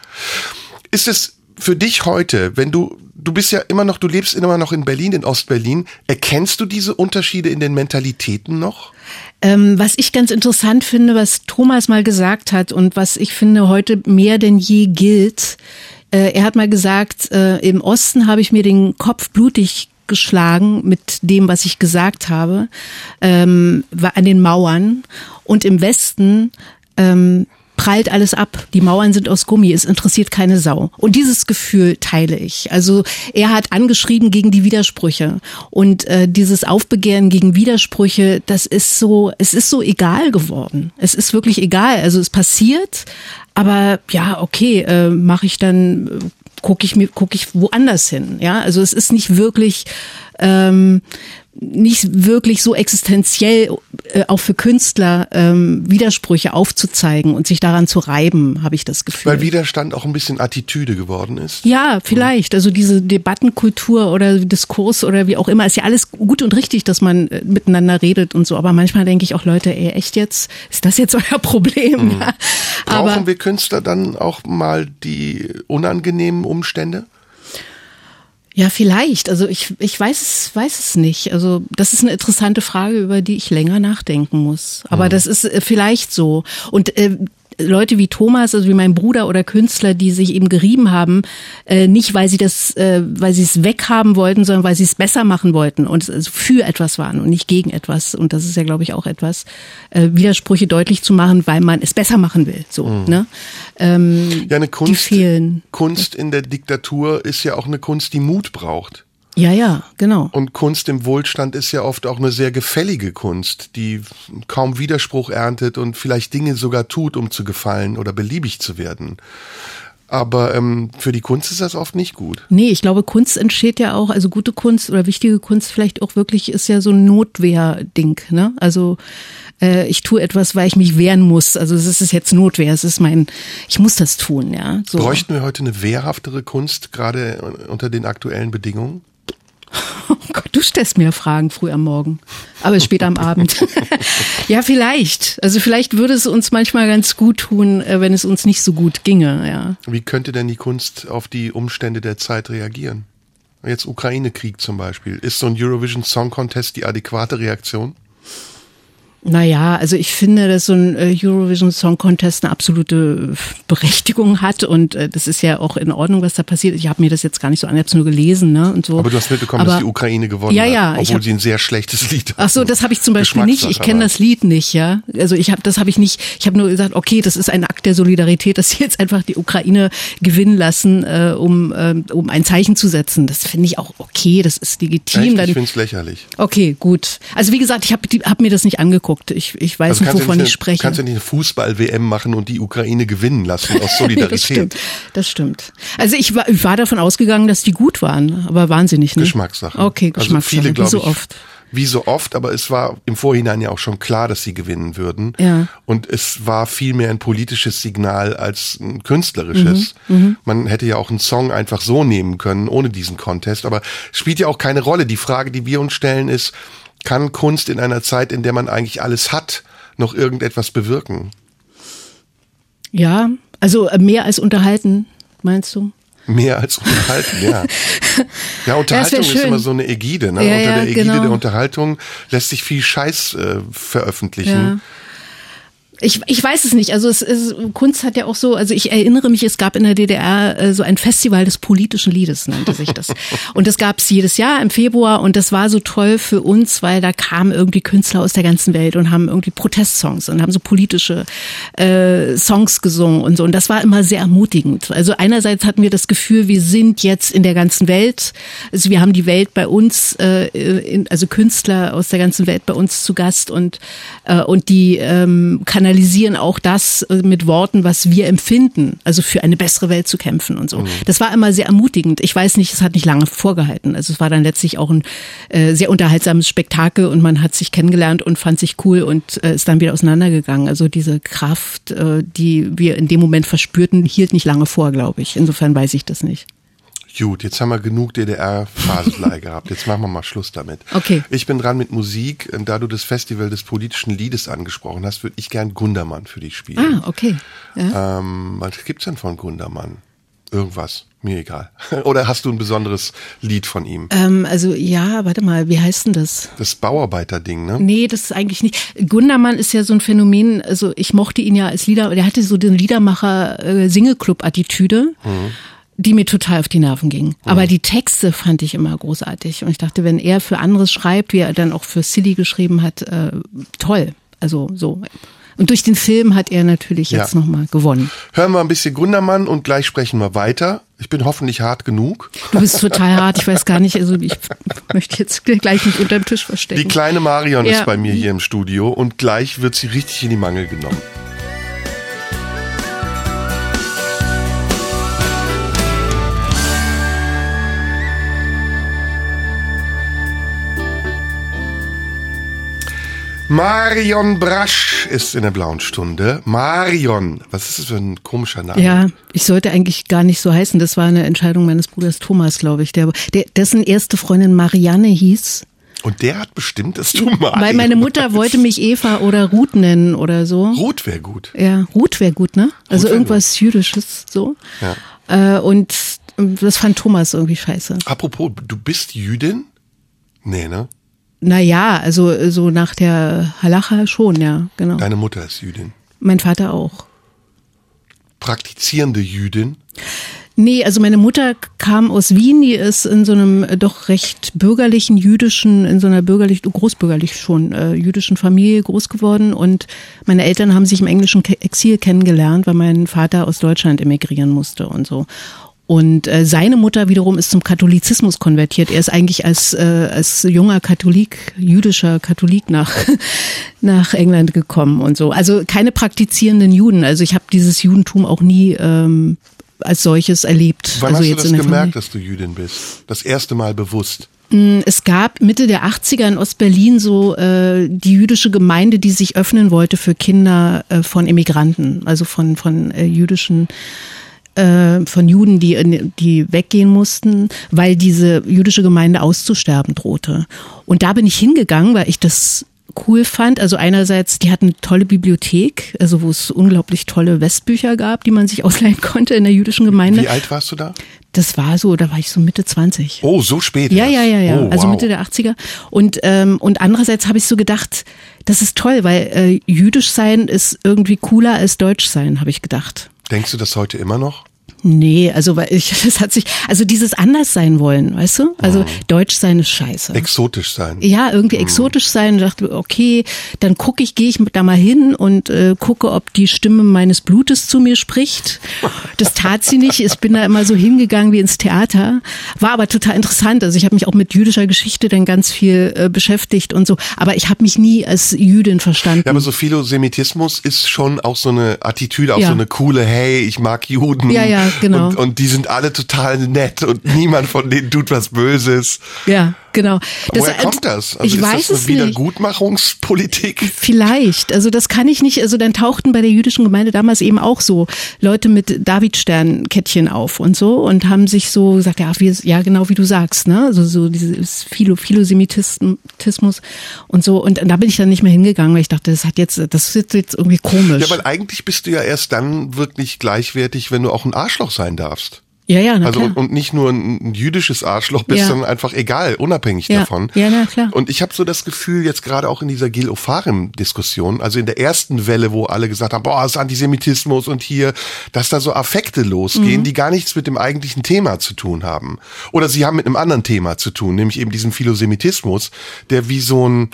A: Ist es für dich heute, wenn du, du bist ja immer noch, du lebst immer noch in Berlin, in Ostberlin, erkennst du diese Unterschiede in den Mentalitäten noch?
B: Ähm, was ich ganz interessant finde, was Thomas mal gesagt hat und was ich finde heute mehr denn je gilt, äh, er hat mal gesagt, äh, im Osten habe ich mir den Kopf blutig geschlagen mit dem, was ich gesagt habe, ähm, an den Mauern. Und im Westen ähm, prallt alles ab. Die Mauern sind aus Gummi, es interessiert keine Sau. Und dieses Gefühl teile ich. Also er hat angeschrieben gegen die Widersprüche und äh, dieses Aufbegehren gegen Widersprüche, das ist so, es ist so egal geworden. Es ist wirklich egal. Also es passiert, aber ja, okay, äh, mache ich dann gucke ich mir gucke ich woanders hin ja also es ist nicht wirklich ähm, nicht wirklich so existenziell äh, auch für Künstler ähm, Widersprüche aufzuzeigen und sich daran zu reiben, habe ich das Gefühl.
A: Weil Widerstand auch ein bisschen Attitüde geworden ist.
B: Ja, vielleicht. Also diese Debattenkultur oder Diskurs oder wie auch immer, ist ja alles gut und richtig, dass man äh, miteinander redet und so. Aber manchmal denke ich auch, Leute, ey, echt jetzt? Ist das jetzt [LAUGHS] euer Problem? Mhm. Ja.
A: Brauchen Aber, wir Künstler dann auch mal die unangenehmen Umstände?
B: Ja, vielleicht. Also ich, ich weiß es, weiß es nicht. Also das ist eine interessante Frage, über die ich länger nachdenken muss. Aber mhm. das ist äh, vielleicht so. Und äh, Leute wie Thomas, also wie mein Bruder oder Künstler, die sich eben gerieben haben, äh, nicht weil sie das, äh, weil sie es weghaben wollten, sondern weil sie es besser machen wollten und also für etwas waren und nicht gegen etwas. Und das ist ja, glaube ich, auch etwas, äh, Widersprüche deutlich zu machen, weil man es besser machen will. So, mhm. ne?
A: Ähm, ja, eine Kunst. Kunst in der Diktatur ist ja auch eine Kunst, die Mut braucht.
B: Ja, ja, genau.
A: Und Kunst im Wohlstand ist ja oft auch eine sehr gefällige Kunst, die kaum Widerspruch erntet und vielleicht Dinge sogar tut, um zu gefallen oder beliebig zu werden. Aber ähm, für die Kunst ist das oft nicht gut.
B: Nee, ich glaube, Kunst entsteht ja auch, also gute Kunst oder wichtige Kunst vielleicht auch wirklich ist ja so ein Notwehrding. Ne? Also äh, ich tue etwas, weil ich mich wehren muss. Also es ist jetzt Notwehr, es ist mein, ich muss das tun. Ja.
A: So. Bräuchten wir heute eine wehrhaftere Kunst, gerade unter den aktuellen Bedingungen?
B: Oh Gott, du stellst mir Fragen früh am Morgen, aber später am Abend. [LAUGHS] ja, vielleicht. Also vielleicht würde es uns manchmal ganz gut tun, äh, wenn es uns nicht so gut ginge. Ja.
A: Wie könnte denn die Kunst auf die Umstände der Zeit reagieren? Jetzt Ukraine-Krieg zum Beispiel. Ist so ein Eurovision Song Contest die adäquate Reaktion?
B: Naja, also ich finde, dass so ein äh, Eurovision Song Contest eine absolute Berechtigung hat und äh, das ist ja auch in Ordnung, was da passiert. Ich habe mir das jetzt gar nicht so an, ich habe nur gelesen, ne? Und so.
A: Aber du hast mitbekommen, Aber, dass die Ukraine gewonnen
B: ja, ja,
A: hat, obwohl
B: hab,
A: sie ein sehr schlechtes Lied hat.
B: Ach so, das habe ich zum Beispiel nicht. Ich kenne das Lied nicht, ja. Also ich habe, das habe ich nicht. Ich habe nur gesagt, okay, das ist ein Akt der Solidarität, dass sie jetzt einfach die Ukraine gewinnen lassen, äh, um äh, um ein Zeichen zu setzen. Das finde ich auch okay. Das ist legitim.
A: Echt? ich finde es lächerlich.
B: Okay, gut. Also wie gesagt, ich habe hab mir das nicht angeguckt. Ich ich weiß also nicht, wovon ich spreche.
A: Kannst du nicht eine Fußball-WM machen und die Ukraine gewinnen lassen aus [LAUGHS] Solidarität?
B: das stimmt. Das stimmt. Also ich war, ich war davon ausgegangen, dass die gut waren, aber waren sie nicht. Ne?
A: Geschmackssache.
B: Okay, Geschmackssache. Also
A: viele,
B: glaube
A: so oft wie so oft, aber es war im Vorhinein ja auch schon klar, dass sie gewinnen würden.
B: Ja.
A: Und es war vielmehr ein politisches Signal als ein künstlerisches. Mhm, mhm, Man hätte ja auch einen Song einfach so nehmen können, ohne diesen Contest. Aber spielt ja auch keine Rolle. Die Frage, die wir uns stellen, ist, kann Kunst in einer Zeit, in der man eigentlich alles hat, noch irgendetwas bewirken.
B: Ja, also äh, mehr als unterhalten, meinst du?
A: Mehr als unterhalten, ja. [LAUGHS] Ja, Unterhaltung ist immer so eine Ägide. Ne?
B: Ja,
A: Unter
B: der
A: Ägide
B: genau.
A: der Unterhaltung lässt sich viel Scheiß äh, veröffentlichen. Ja.
B: Ich, ich weiß es nicht. Also es ist, Kunst hat ja auch so, also ich erinnere mich, es gab in der DDR äh, so ein Festival des politischen Liedes, nannte sich das. [LAUGHS] Und das gab es jedes Jahr im Februar und das war so toll für uns, weil da kamen irgendwie Künstler aus der ganzen Welt und haben irgendwie Protestsongs und haben so politische äh, Songs gesungen und so. Und das war immer sehr ermutigend. Also einerseits hatten wir das Gefühl, wir sind jetzt in der ganzen Welt. Also wir haben die Welt bei uns, äh, in, also Künstler aus der ganzen Welt bei uns zu Gast und, äh, und die ähm, Kanal kanalisieren auch das äh, mit Worten, was wir empfinden, also für eine bessere Welt zu kämpfen und so. Mhm. Das war immer sehr ermutigend. Ich weiß nicht, es hat nicht lange vorgehalten. Also es war dann letztlich auch ein äh, sehr unterhaltsames Spektakel und man hat sich kennengelernt und fand sich cool und äh, ist dann wieder auseinandergegangen. Also diese Kraft, äh, die wir in dem Moment verspürten, hielt nicht lange vor, glaube ich. Insofern weiß ich das nicht.
A: Gut, jetzt haben wir genug DDR-Phasenlei [LAUGHS] gehabt. Jetzt machen wir mal Schluss damit.
B: Okay.
A: Ich bin dran mit Musik. Da du das Festival des politischen Liedes angesprochen hast, würde ich gern Gundermann für dich spielen.
B: Ah, okay.
A: Ja. Ähm, was gibt's denn von Gundermann? Irgendwas. Mir egal. [LAUGHS] Oder hast du ein besonderes Lied von ihm?
B: Ähm, also ja, warte mal, wie heißt denn das?
A: Das Bauarbeiter-Ding, ne?
B: Nee, das ist eigentlich nicht. Gundermann ist ja so ein Phänomen, also ich mochte ihn ja als Lieder, der hatte so den Liedermacher-Single-Club-Attitüde. Äh, mhm die mir total auf die Nerven ging. Aber die Texte fand ich immer großartig. Und ich dachte, wenn er für anderes schreibt, wie er dann auch für Silly geschrieben hat, äh, toll. Also so. Und durch den Film hat er natürlich jetzt ja. nochmal gewonnen.
A: Hören wir ein bisschen Gundermann und gleich sprechen wir weiter. Ich bin hoffentlich hart genug.
B: Du bist total hart, ich weiß gar nicht, also ich möchte jetzt gleich nicht unter dem Tisch verstecken.
A: Die kleine Marion ja. ist bei mir hier im Studio und gleich wird sie richtig in die Mangel genommen. Marion Brasch ist in der blauen Stunde. Marion, was ist das für ein komischer Name?
B: Ja, ich sollte eigentlich gar nicht so heißen. Das war eine Entscheidung meines Bruders Thomas, glaube ich, der, der dessen erste Freundin Marianne hieß.
A: Und der hat bestimmt, dass du Marion
B: Weil meine Mutter wollte mich Eva oder Ruth nennen oder so.
A: Ruth wäre gut.
B: Ja, Ruth wäre gut, ne? Also irgendwas gut. Jüdisches so. Ja. Äh, und das fand Thomas irgendwie scheiße.
A: Apropos, du bist Jüdin? Nee, ne?
B: Naja, also so nach der Halacha schon, ja, genau.
A: Deine Mutter ist Jüdin.
B: Mein Vater auch.
A: praktizierende Jüdin?
B: Nee, also meine Mutter kam aus Wien, die ist in so einem äh, doch recht bürgerlichen jüdischen, in so einer bürgerlich, großbürgerlich schon, äh, jüdischen Familie groß geworden und meine Eltern haben sich im englischen Exil kennengelernt, weil mein Vater aus Deutschland emigrieren musste und so. Und äh, seine Mutter wiederum ist zum Katholizismus konvertiert. Er ist eigentlich als, äh, als junger Katholik, jüdischer Katholik nach, [LAUGHS] nach England gekommen und so. Also keine praktizierenden Juden. Also ich habe dieses Judentum auch nie ähm, als solches erlebt.
A: Wann
B: also
A: hast
B: jetzt
A: du das gemerkt,
B: Familie.
A: dass du Jüdin bist? Das erste Mal bewusst.
B: Mm, Es gab Mitte der 80er in Ostberlin so äh, die jüdische Gemeinde, die sich öffnen wollte für Kinder äh, von Emigranten, also von, von äh, jüdischen äh, von Juden, die, die weggehen mussten, weil diese jüdische Gemeinde auszusterben drohte. Und da bin ich hingegangen, weil ich das cool fand. Also einerseits, die hatten eine tolle Bibliothek, also wo es unglaublich tolle Westbücher gab, die man sich [LAUGHS] ausleihen konnte in der jüdischen Gemeinde.
A: Wie alt warst du da?
B: Das war so, da war ich so Mitte 20.
A: Oh, so spät.
B: Ja, ja, ja, ja.
A: Oh,
B: also
A: wow.
B: Mitte der 80er. Und, ähm, und andererseits habe ich so gedacht, das ist toll, weil äh, jüdisch sein ist irgendwie cooler als deutsch sein, habe ich gedacht.
A: Denkst du das heute immer noch?
B: Nee, also weil ich, [LAUGHS] das hat sich, also dieses anders sein wollen, weißt du? Also deutsch sein ist scheiße.
A: Exotisch sein.
B: ja, irgendwie exotisch sein und dachte, okay, dann gucke ich, gehe ich da mal hin und äh, gucke, ob die Stimme meines Blutes zu mir spricht. Das tat sie nicht. Ich bin da immer so hingegangen wie ins Theater. War aber total interessant. Also ich habe mich auch mit jüdischer Geschichte dann ganz viel äh, beschäftigt und so. Aber ich habe mich nie als Jüdin verstanden.
A: Ja, aber so Philosemitismus ist schon auch so eine Attitüde, auch
B: Ja.
A: so eine coole, hey, ich mag Juden.
B: Ja, ja, genau.
A: Und, und die sind alle total nett und niemand von denen tut was Böses.
B: ja, genau. Das,
A: Woher kommt das? Also
B: ich
A: ist
B: weiß
A: das
B: es
A: eine
B: nicht.
A: Wiedergutmachungspolitik?
B: Vielleicht. Also das kann ich nicht. Also dann tauchten bei der jüdischen Gemeinde damals eben auch so Leute mit Davidstern-Kettchen auf und so und haben sich so gesagt, ja, wir, ja genau wie du sagst, ne? Also so dieses Philo Philosemitismus und so. Und da bin ich dann nicht mehr hingegangen, weil ich dachte, das hat jetzt, das ist jetzt irgendwie komisch.
A: Ja, weil eigentlich bist du ja erst dann wirklich gleichwertig, wenn du auch ein Arschloch sein darfst.
B: Ja, ja, na
A: Also
B: klar.
A: und, nicht nur ein, jüdisches Arschloch bist,
B: Ja.
A: sondern einfach egal, unabhängig
B: Ja.
A: davon.
B: Ja, na klar.
A: Und ich habe so das Gefühl, jetzt gerade auch in dieser Gil Ofarim-Diskussion, also in der ersten Welle, wo alle gesagt haben, boah, ist Antisemitismus und hier, dass da so Affekte losgehen,
B: Mhm.
A: die gar nichts mit dem eigentlichen Thema zu tun haben. Oder sie haben mit einem anderen Thema zu tun, nämlich eben diesem Philosemitismus, der wie so ein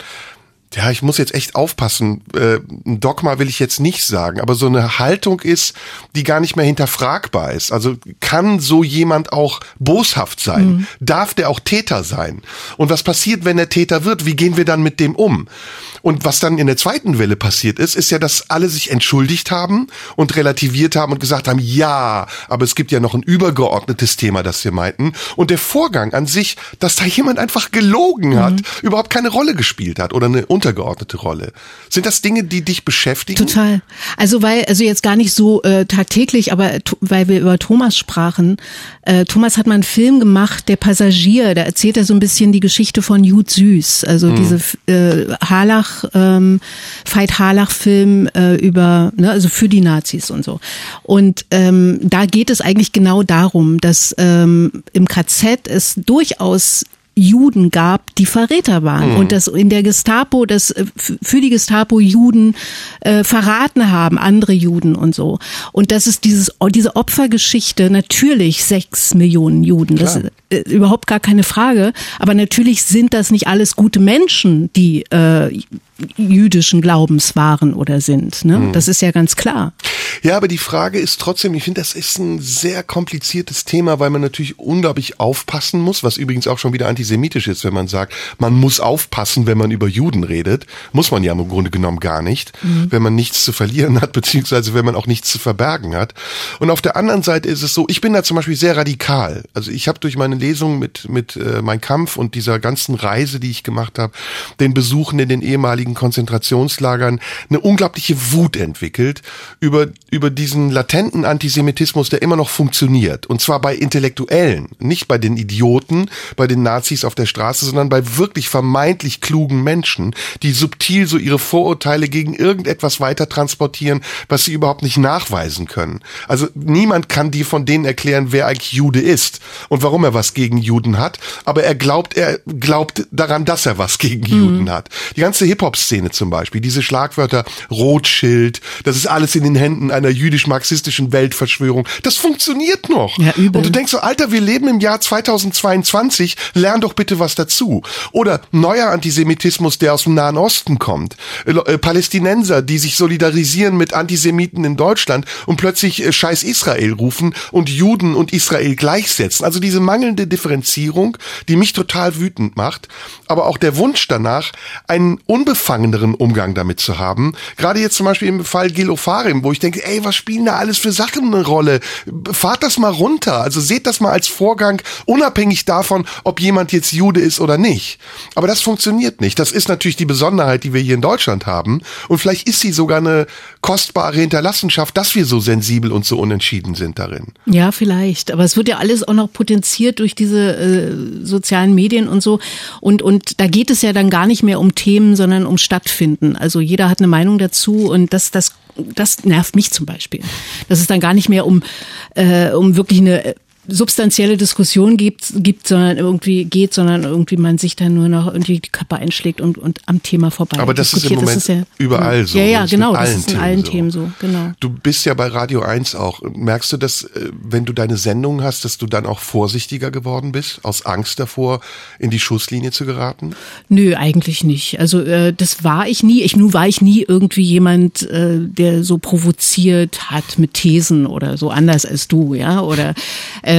A: ja, ich muss jetzt echt aufpassen. Äh, ein Dogma will ich jetzt nicht sagen, aber so eine Haltung ist, die gar nicht mehr hinterfragbar ist. Also kann so jemand auch boshaft sein? Darf der auch Täter sein? Und was passiert, wenn er Täter wird? Wie gehen wir dann mit dem um? Und was dann in der zweiten Welle passiert ist, ist ja, dass alle sich entschuldigt haben und relativiert haben und gesagt haben, ja, aber es gibt ja noch ein übergeordnetes Thema, das wir meinten. Und der Vorgang an sich, dass da jemand einfach gelogen hat, überhaupt keine Rolle gespielt hat oder eine untergeordnete Rolle. Sind das Dinge, die dich beschäftigen?
B: Total. Also weil, also jetzt gar nicht so äh, tagtäglich, aber weil wir über Thomas sprachen. Äh, Thomas hat mal einen Film gemacht, Der Passagier. Da erzählt er so ein bisschen die Geschichte von Jud Süß, also diese äh, Harlach, ähm, Veit Harlach-Film äh, über, ne, also für die Nazis und so. Und ähm, da geht es eigentlich genau darum, dass ähm, im KZ es durchaus Juden gab, die Verräter waren und dass in der Gestapo, dass äh, für die Gestapo Juden äh, verraten haben, andere Juden und so. Und das ist dieses, diese Opfergeschichte, natürlich sechs Millionen Juden, das ist äh, überhaupt gar keine Frage, aber natürlich sind das nicht alles gute Menschen, die äh, jüdischen Glaubens waren oder sind. Ne? Das ist ja ganz klar.
A: Ja, aber die Frage ist trotzdem, ich finde, das ist ein sehr kompliziertes Thema, weil man natürlich unglaublich aufpassen muss, was übrigens auch schon wieder antisemitisch ist, wenn man sagt, man muss aufpassen, wenn man über Juden redet. Muss man ja im Grunde genommen gar nicht, wenn man nichts zu verlieren hat, [LAUGHS] beziehungsweise wenn man auch nichts zu verbergen hat. Und auf der anderen Seite ist es so, ich bin da zum Beispiel sehr radikal. Also ich habe durch meine Lesung mit, mit äh, Mein Kampf und dieser ganzen Reise, die ich gemacht habe, den Besuchen in den ehemaligen Konzentrationslagern, eine unglaubliche Wut entwickelt über, über diesen latenten Antisemitismus, der immer noch funktioniert. Und zwar bei Intellektuellen, nicht bei den Idioten, bei den Nazis auf der Straße, sondern bei wirklich vermeintlich klugen Menschen, die subtil so ihre Vorurteile gegen irgendetwas weiter transportieren, was sie überhaupt nicht nachweisen können. Also niemand kann dir von denen erklären, wer eigentlich Jude ist und warum er was gegen Juden hat, aber er glaubt, er glaubt daran, dass er was gegen Juden hat. Die ganze Hip-Hop Hip-Hop-Szene zum Beispiel. Diese Schlagwörter Rothschild, das ist alles in den Händen einer jüdisch-marxistischen Weltverschwörung. Das funktioniert noch.
B: Ja, übel.
A: Und du denkst so, Alter, wir leben im Jahr 2022, lern doch bitte was dazu. Oder neuer Antisemitismus, der aus dem Nahen Osten kommt. Äh, Palästinenser, die sich solidarisieren mit Antisemiten in Deutschland und plötzlich äh, Scheiß Israel rufen und Juden und Israel gleichsetzen. Also diese mangelnde Differenzierung, die mich total wütend macht, aber auch der Wunsch danach, einen unbefangeneren Umgang damit zu haben. Gerade jetzt zum Beispiel im Fall Gil Ofarim, wo ich denke, ey, was spielen da alles für Sachen eine Rolle? Fahrt das mal runter. Also seht das mal als Vorgang, unabhängig davon, ob jemand jetzt Jude ist oder nicht. Aber das funktioniert nicht. Das ist natürlich die Besonderheit, die wir hier in Deutschland haben. Und vielleicht ist sie sogar eine kostbare Hinterlassenschaft, dass wir so sensibel und so unentschieden sind darin.
B: Ja, vielleicht. Aber es wird ja alles auch noch potenziert durch diese äh, sozialen Medien und so. Und, und da geht es ja dann gar nicht mehr um Themen, sondern um Stattfinden. Also jeder hat eine Meinung dazu und das, das, das nervt mich zum Beispiel. Dass es dann gar nicht mehr um, äh, um wirklich eine substanzielle Diskussion gibt, gibt, sondern irgendwie geht, sondern irgendwie man sich dann nur noch irgendwie die Köpfe einschlägt und, und am Thema vorbei.
A: Aber das ist im Moment
B: ist ja,
A: überall so.
B: Ja, ja, genau. Das ist in
A: Themen
B: allen
A: so.
B: Themen so, genau.
A: Du bist ja bei Radio 1 auch. Merkst du das, äh, wenn du deine Sendung hast, dass du dann auch vorsichtiger geworden bist, aus Angst davor, in die Schusslinie zu geraten?
B: Nö, eigentlich nicht. Also äh, das war ich nie. Ich nun war ich nie irgendwie jemand, äh, der so provoziert hat mit Thesen oder so anders als du, ja. Oder äh,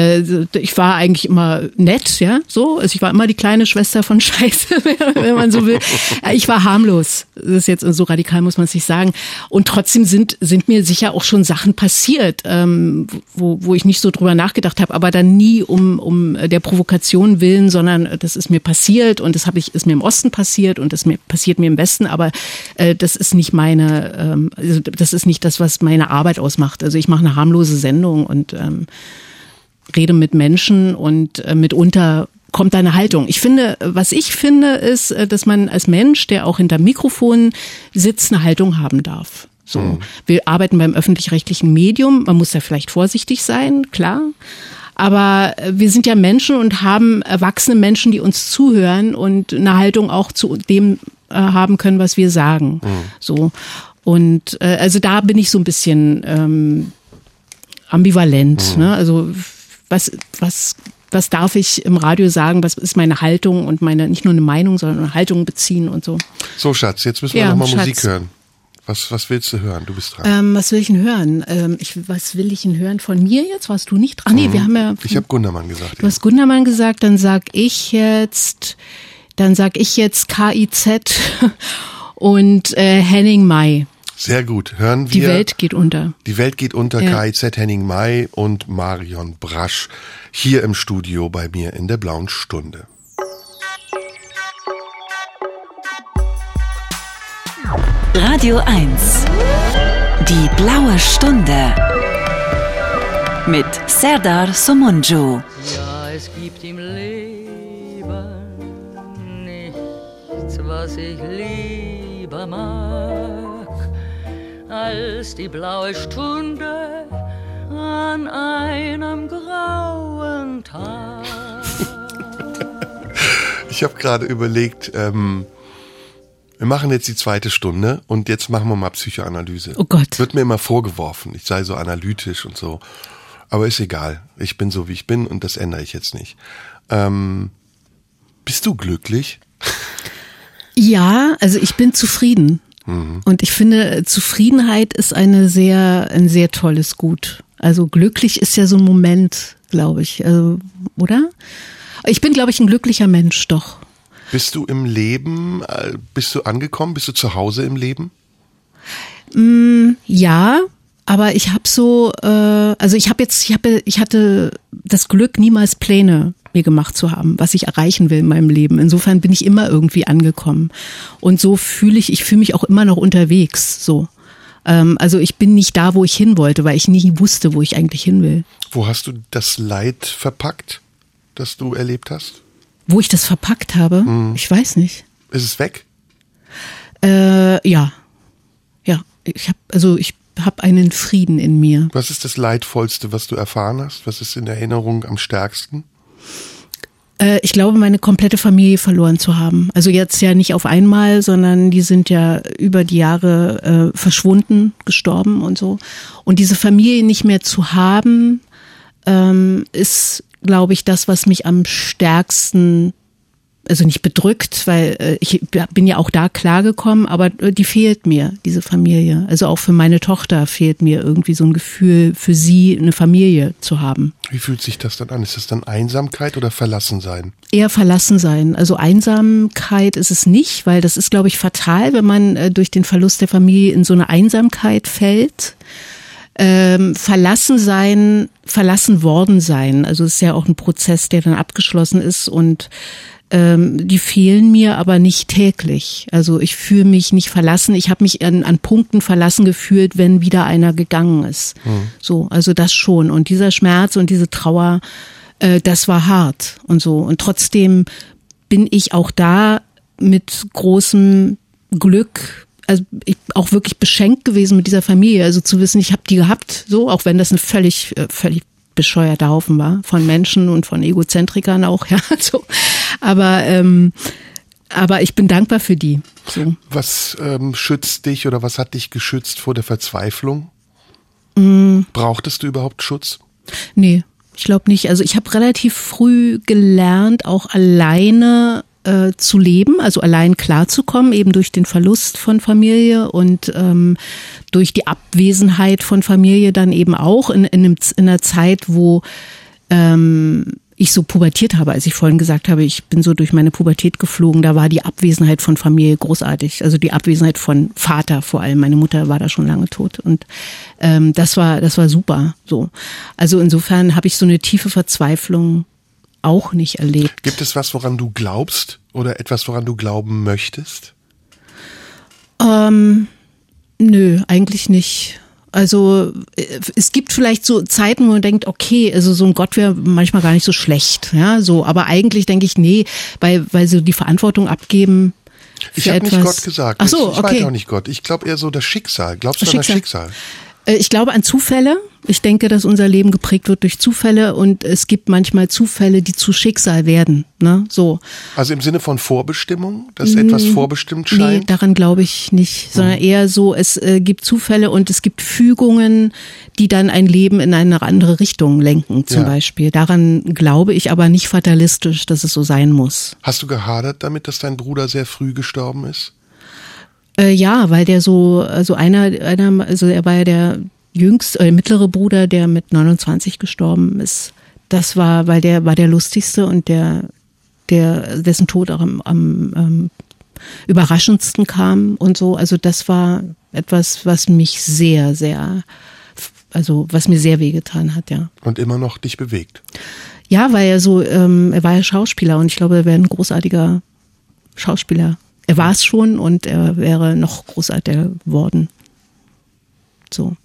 B: ich war eigentlich immer nett, ja, so. Also ich war immer die kleine Schwester von [LAUGHS] Scheiße, wenn man so will. Ja, Ich war harmlos. Das ist jetzt so radikal muss man es nicht sagen. Und trotzdem sind sind mir sicher auch schon Sachen passiert, ähm, wo wo ich nicht so drüber nachgedacht habe, aber dann nie um um der Provokation willen, sondern das ist mir passiert und das habe ich ist mir im Osten passiert und das mir passiert mir im Westen, aber äh, das ist nicht meine, ähm, also das ist nicht das, was meine Arbeit ausmacht. Also ich mache eine harmlose Sendung und ähm, rede mit Menschen und äh, mitunter kommt eine Haltung. Ich finde, was ich finde, ist, äh, dass man als Mensch, der auch hinter Mikrofon sitzt, eine Haltung haben darf. So, wir arbeiten beim öffentlich-rechtlichen Medium. Man muss da vielleicht vorsichtig sein, klar. Aber äh, wir sind ja Menschen und haben erwachsene Menschen, die uns zuhören und eine Haltung auch zu dem äh, haben können, was wir sagen. So. Und äh, also da bin ich so ein bisschen ähm, ambivalent. Ne? Also was, was, was darf ich im Radio sagen? Was ist meine Haltung und meine nicht nur eine Meinung, sondern eine Haltung beziehen und so.
A: So, Schatz, jetzt müssen wir
B: Ja,
A: noch mal
B: Schatz.
A: Musik hören. Was, was willst du hören? Du bist dran.
B: Ähm, was will ich denn hören? Ähm, ich, was will ich denn hören von mir jetzt? Warst du nicht dran? Nee, wir haben ja.
A: Ich habe Gundermann gesagt.
B: Du hast Gundermann gesagt, dann sag ich jetzt, dann sag ich jetzt KIZ [LAUGHS] und äh, Henning Mai.
A: Sehr gut. Hören wir.
B: Die Welt geht unter.
A: Die Welt geht unter
B: Ja.
A: KIZ Henning May und Marion Brasch hier im Studio bei mir in der blauen Stunde.
C: Radio 1. Die blaue Stunde. Mit Serdar Somunju.
D: Ja, es gibt im Leben nichts, was ich lieber mag, als die blaue Stunde an einem grauen Tag.
A: Ich habe gerade überlegt, ähm, wir machen jetzt die zweite Stunde und jetzt machen wir mal Psychoanalyse.
B: Oh Gott.
A: Wird mir immer vorgeworfen, ich sei so analytisch und so. Aber ist egal. Ich bin so, wie ich bin und das ändere ich jetzt nicht. Ähm, bist du glücklich?
B: Ja, also ich bin zufrieden. Und ich finde, Zufriedenheit ist eine sehr, ein sehr tolles Gut. Also glücklich ist ja so ein Moment, glaube ich. Also, oder? Ich bin, glaube ich, ein glücklicher Mensch, doch.
A: Bist du im Leben, äh, bist du angekommen? Bist du zu Hause im Leben?
B: Ja, aber ich habe so, äh, also ich habe jetzt, ich habe, ich hatte das Glück, niemals Pläne mir gemacht zu haben, was ich erreichen will in meinem Leben. Insofern bin ich immer irgendwie angekommen. Und so fühle ich, ich fühle mich auch immer noch unterwegs. So, ähm, also ich bin nicht da, wo ich hin wollte, weil ich nie wusste, wo ich eigentlich hin will.
A: Wo hast du das Leid verpackt, das du erlebt hast?
B: Wo ich das verpackt habe, ich weiß nicht.
A: Ist es weg?
B: Äh, ja, ja, ich habe, also ich habe einen Frieden in mir.
A: Was ist das Leidvollste, was du erfahren hast? Was ist in Erinnerung am stärksten?
B: Äh, ich glaube, meine komplette Familie verloren zu haben. Also jetzt ja nicht auf einmal, sondern die sind ja über die Jahre äh, verschwunden, gestorben und so. Und diese Familie nicht mehr zu haben, ähm, ist, glaube ich, das, was mich am stärksten also nicht bedrückt, weil äh, ich bin ja auch da klargekommen, aber äh, die fehlt mir, diese Familie. Also auch für meine Tochter fehlt mir irgendwie so ein Gefühl, für sie eine Familie zu haben.
A: Wie fühlt sich das dann an? Ist das dann Einsamkeit oder Verlassensein?
B: Eher Verlassensein. Also Einsamkeit ist es nicht, weil das ist, glaube ich, fatal, wenn man äh, durch den Verlust der Familie in so eine Einsamkeit fällt. Ähm, verlassen sein, verlassen worden sein. Also es ist ja auch ein Prozess, der dann abgeschlossen ist und ähm, die fehlen mir aber nicht täglich. Also ich fühle mich nicht verlassen. Ich habe mich an, an Punkten verlassen gefühlt, wenn wieder einer gegangen ist. Mhm. So, also das schon. Und dieser Schmerz und diese Trauer, äh, das war hart und so. Und trotzdem bin ich auch da mit großem Glück also ich auch wirklich beschenkt gewesen mit dieser Familie, also zu wissen, ich habe die gehabt, so auch wenn das eine völlig äh, völlig bescheuerter Haufen war von Menschen und von Egozentrikern auch, [LAUGHS] ja, so. Aber ähm, aber ich bin dankbar für die. So.
A: Was ähm, schützt dich oder was hat dich geschützt vor der Verzweiflung? Mm. Brauchtest du überhaupt Schutz?
B: Nee, ich glaube nicht. Also ich habe relativ früh gelernt, auch alleine äh, zu leben, also allein klarzukommen, eben durch den Verlust von Familie und ähm, durch die Abwesenheit von Familie dann eben auch in, in, einem, in einer Zeit, wo ähm, ich so pubertiert habe, als ich vorhin gesagt habe, ich bin so durch meine Pubertät geflogen, da war die Abwesenheit von Familie großartig. Also die Abwesenheit von Vater vor allem. Meine Mutter war da schon lange tot. Und ähm, das war, das war super. So. Also insofern habe ich so eine tiefe Verzweiflung auch nicht erlebt.
A: Gibt es was, woran du glaubst oder etwas, woran du glauben möchtest?
B: Ähm, nö, eigentlich nicht. Also äh, es gibt vielleicht so Zeiten, wo man denkt, okay, also so ein Gott wäre manchmal gar nicht so schlecht, ja, so. Aber eigentlich denke ich, nee, weil weil so die Verantwortung abgeben.
A: Ich habe nicht Gott gesagt.
B: Ach so,
A: ich,
B: ich okay.
A: weiß auch nicht Gott. Ich glaube eher so das Schicksal. Glaubst du an das Schicksal?
B: Äh, ich glaube an Zufälle. Ich denke, dass unser Leben geprägt wird durch Zufälle und es gibt manchmal Zufälle, die zu Schicksal werden. Ne? So.
A: Also im Sinne von Vorbestimmung, dass mm, etwas vorbestimmt scheint?
B: Nee, daran glaube ich nicht, sondern hm. eher so, es äh, gibt Zufälle und es gibt Fügungen, die dann ein Leben in eine andere Richtung lenken, zum ja. Beispiel. Daran glaube ich aber nicht fatalistisch, dass es so sein muss.
A: Hast du gehadert damit, dass dein Bruder sehr früh gestorben ist?
B: Äh, ja, weil der so, also einer, einer, also er war ja der jüngste, äh, mittlere Bruder, der mit 29 gestorben ist. Das war, weil der war der lustigste und der, der dessen Tod auch am, am ähm, überraschendsten kam und so. Also das war etwas, was mich sehr, sehr, also was mir sehr wehgetan hat, ja.
A: Und immer noch dich bewegt.
B: Ja, weil er so, ähm, er war ja Schauspieler und ich glaube, er wäre ein großartiger Schauspieler er war es schon und er wäre noch großartiger geworden. So.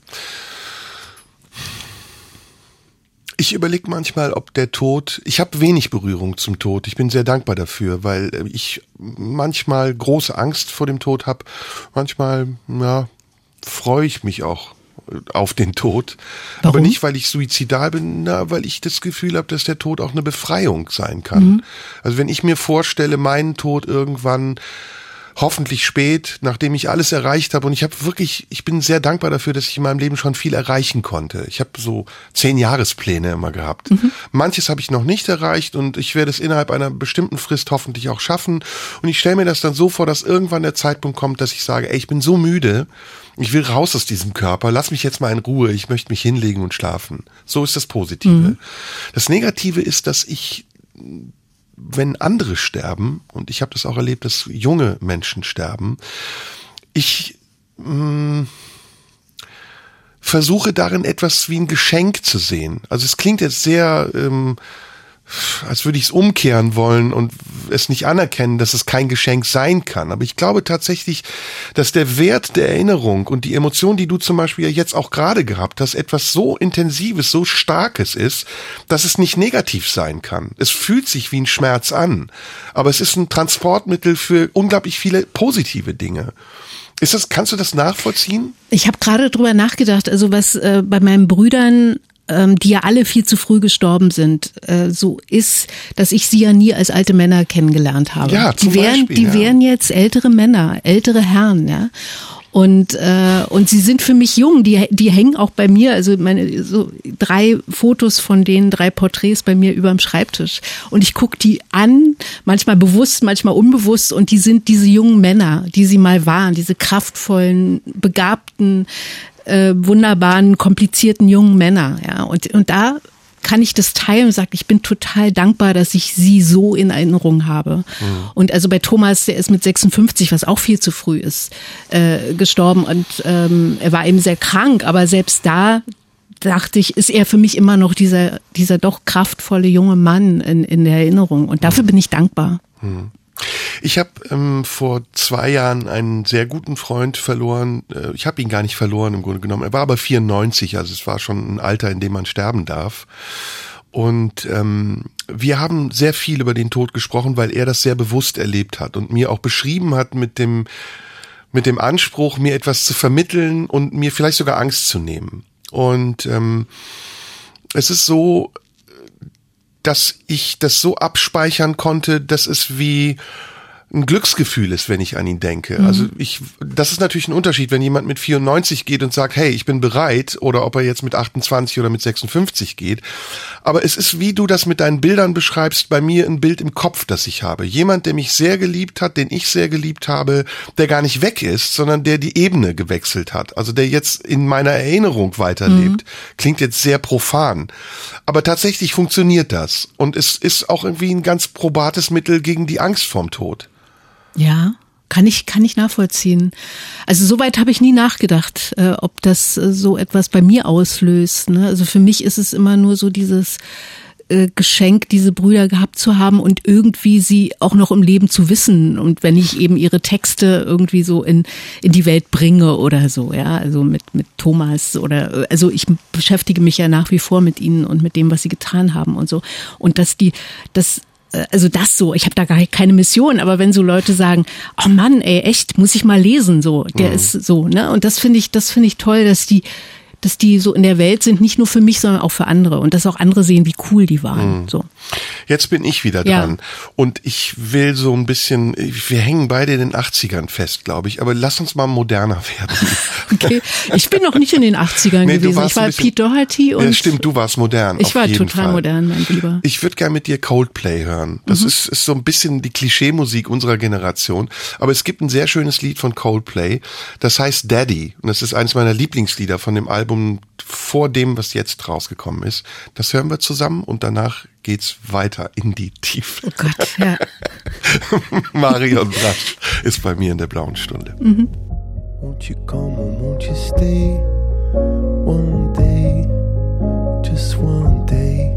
A: Ich überlege manchmal, ob der Tod, ich habe wenig Berührung zum Tod. Ich bin sehr dankbar dafür, weil ich manchmal große Angst vor dem Tod habe. Manchmal, ja, freue ich mich auch auf den Tod. Warum? Aber nicht, weil ich suizidal bin, na, weil ich das Gefühl habe, dass der Tod auch eine Befreiung sein kann. Mhm. Also wenn ich mir vorstelle, meinen Tod irgendwann hoffentlich spät, nachdem ich alles erreicht habe. Und ich habe wirklich, ich bin sehr dankbar dafür, dass ich in meinem Leben schon viel erreichen konnte. Ich habe so zehn Jahrespläne immer gehabt. Mhm. Manches habe ich noch nicht erreicht und ich werde es innerhalb einer bestimmten Frist hoffentlich auch schaffen. Und ich stelle mir das dann so vor, dass irgendwann der Zeitpunkt kommt, dass ich sage, ey, ich bin so müde, ich will raus aus diesem Körper, lass mich jetzt mal in Ruhe, ich möchte mich hinlegen und schlafen. So ist das Positive. Mhm. Das Negative ist, dass ich wenn andere sterben, und ich habe das auch erlebt, dass junge Menschen sterben, ich mh, mm, versuche darin etwas wie ein Geschenk zu sehen. Also es klingt jetzt sehr ähm, als würde ich es umkehren wollen und es nicht anerkennen, dass es kein Geschenk sein kann. Aber ich glaube tatsächlich, dass der Wert der Erinnerung und die Emotion, die du zum Beispiel jetzt auch gerade gehabt hast, etwas so Intensives, so Starkes ist, dass es nicht negativ sein kann. Es fühlt sich wie ein Schmerz an, aber es ist ein Transportmittel für unglaublich viele positive Dinge. Ist das, kannst du das nachvollziehen?
B: Ich habe gerade drüber nachgedacht, also was äh, bei meinen Brüdern ähm, die ja alle viel zu früh gestorben sind, äh, so ist, dass ich sie ja nie als alte Männer kennengelernt habe.
A: Ja, zum
B: die wären,
A: Beispiel,
B: die
A: ja.
B: wären jetzt ältere Männer, ältere Herren, ja. Und äh, und sie sind für mich jung. Die die hängen auch bei mir. Also meine so drei Fotos von denen, drei Porträts bei mir überm Schreibtisch. Und ich guck die an, manchmal bewusst, manchmal unbewusst. Und die sind diese jungen Männer, die sie mal waren, diese kraftvollen, begabten, äh, wunderbaren, komplizierten jungen Männer. Ja. Und und da kann ich das teilen und sage, ich bin total dankbar, dass ich sie so in Erinnerung habe. Und also bei Thomas, der ist mit 56, was auch viel zu früh ist, äh, gestorben und ähm, er war eben sehr krank, aber selbst da dachte ich, ist er für mich immer noch dieser, dieser doch kraftvolle junge Mann in, in der Erinnerung. Und dafür bin ich dankbar.
A: Ich habe ähm, vor zwei Jahren einen sehr guten Freund verloren. Äh, ich habe ihn gar nicht verloren im Grunde genommen. Er war aber 94, also es war schon ein Alter, in dem man sterben darf. Und ähm, wir haben sehr viel über den Tod gesprochen, weil er das sehr bewusst erlebt hat und mir auch beschrieben hat mit dem mit dem Anspruch, mir etwas zu vermitteln und mir vielleicht sogar Angst zu nehmen. Und ähm, es ist so, dass ich das so abspeichern konnte, dass es wie ein Glücksgefühl ist, wenn ich an ihn denke. Also ich, das ist natürlich ein Unterschied, wenn jemand mit 94 geht und sagt, hey, ich bin bereit, oder ob er jetzt mit 28 oder mit 56 geht. Aber es ist, wie du das mit deinen Bildern beschreibst, bei mir ein Bild im Kopf, das ich habe. Jemand, der mich sehr geliebt hat, den ich sehr geliebt habe, der gar nicht weg ist, sondern der die Ebene gewechselt hat. Also der jetzt in meiner Erinnerung weiterlebt. Klingt jetzt sehr profan. Aber tatsächlich funktioniert das. Und es ist auch irgendwie ein ganz probates Mittel gegen die Angst vorm Tod.
B: Ja, kann ich, kann ich nachvollziehen. Also soweit habe ich nie nachgedacht, äh, ob das äh, so etwas bei mir auslöst. Ne? Also für mich ist es immer nur so dieses äh, Geschenk, diese Brüder gehabt zu haben und irgendwie sie auch noch im Leben zu wissen. Und wenn ich eben ihre Texte irgendwie so in, in die Welt bringe oder so, ja, also mit, mit Thomas oder, also ich beschäftige mich ja nach wie vor mit ihnen und mit dem, was sie getan haben und so. Und dass die, das, äh, also das so, ich habe da gar keine Mission, aber wenn so Leute sagen, oh Mann, ey, echt, muss ich mal lesen, so, der ist so, ne? Und das finde ich, das finde ich toll, dass die, dass die so in der Welt sind, nicht nur für mich, sondern auch für andere und dass auch andere sehen, wie cool die waren. So.
A: Jetzt bin ich wieder
B: Ja.
A: dran. Und ich will so ein bisschen, wir hängen beide in den 80ern fest, glaube ich, aber lass uns mal moderner werden. [LAUGHS]
B: Okay. Ich bin noch nicht in den 80ern [LAUGHS]
A: Nee,
B: gewesen. Ich war
A: bisschen-
B: Pete Doherty und
A: ja, stimmt, du warst modern.
B: ich war total
A: Fall.
B: modern, mein Lieber.
A: Ich würde gerne mit dir Coldplay hören. Das
B: Mhm.
A: ist, ist so ein bisschen die Klischeemusik unserer Generation. Aber es gibt ein sehr schönes Lied von Coldplay. Das heißt Daddy. Und das ist eines meiner Lieblingslieder von dem Album vor dem, was jetzt rausgekommen ist. Das hören wir zusammen und danach geht's weiter in die Tiefe.
B: Oh Gott, ja. [LAUGHS]
A: Marion Brasch ist bei mir in der blauen Stunde.
E: Won't you come or won't you stay one day, just one day?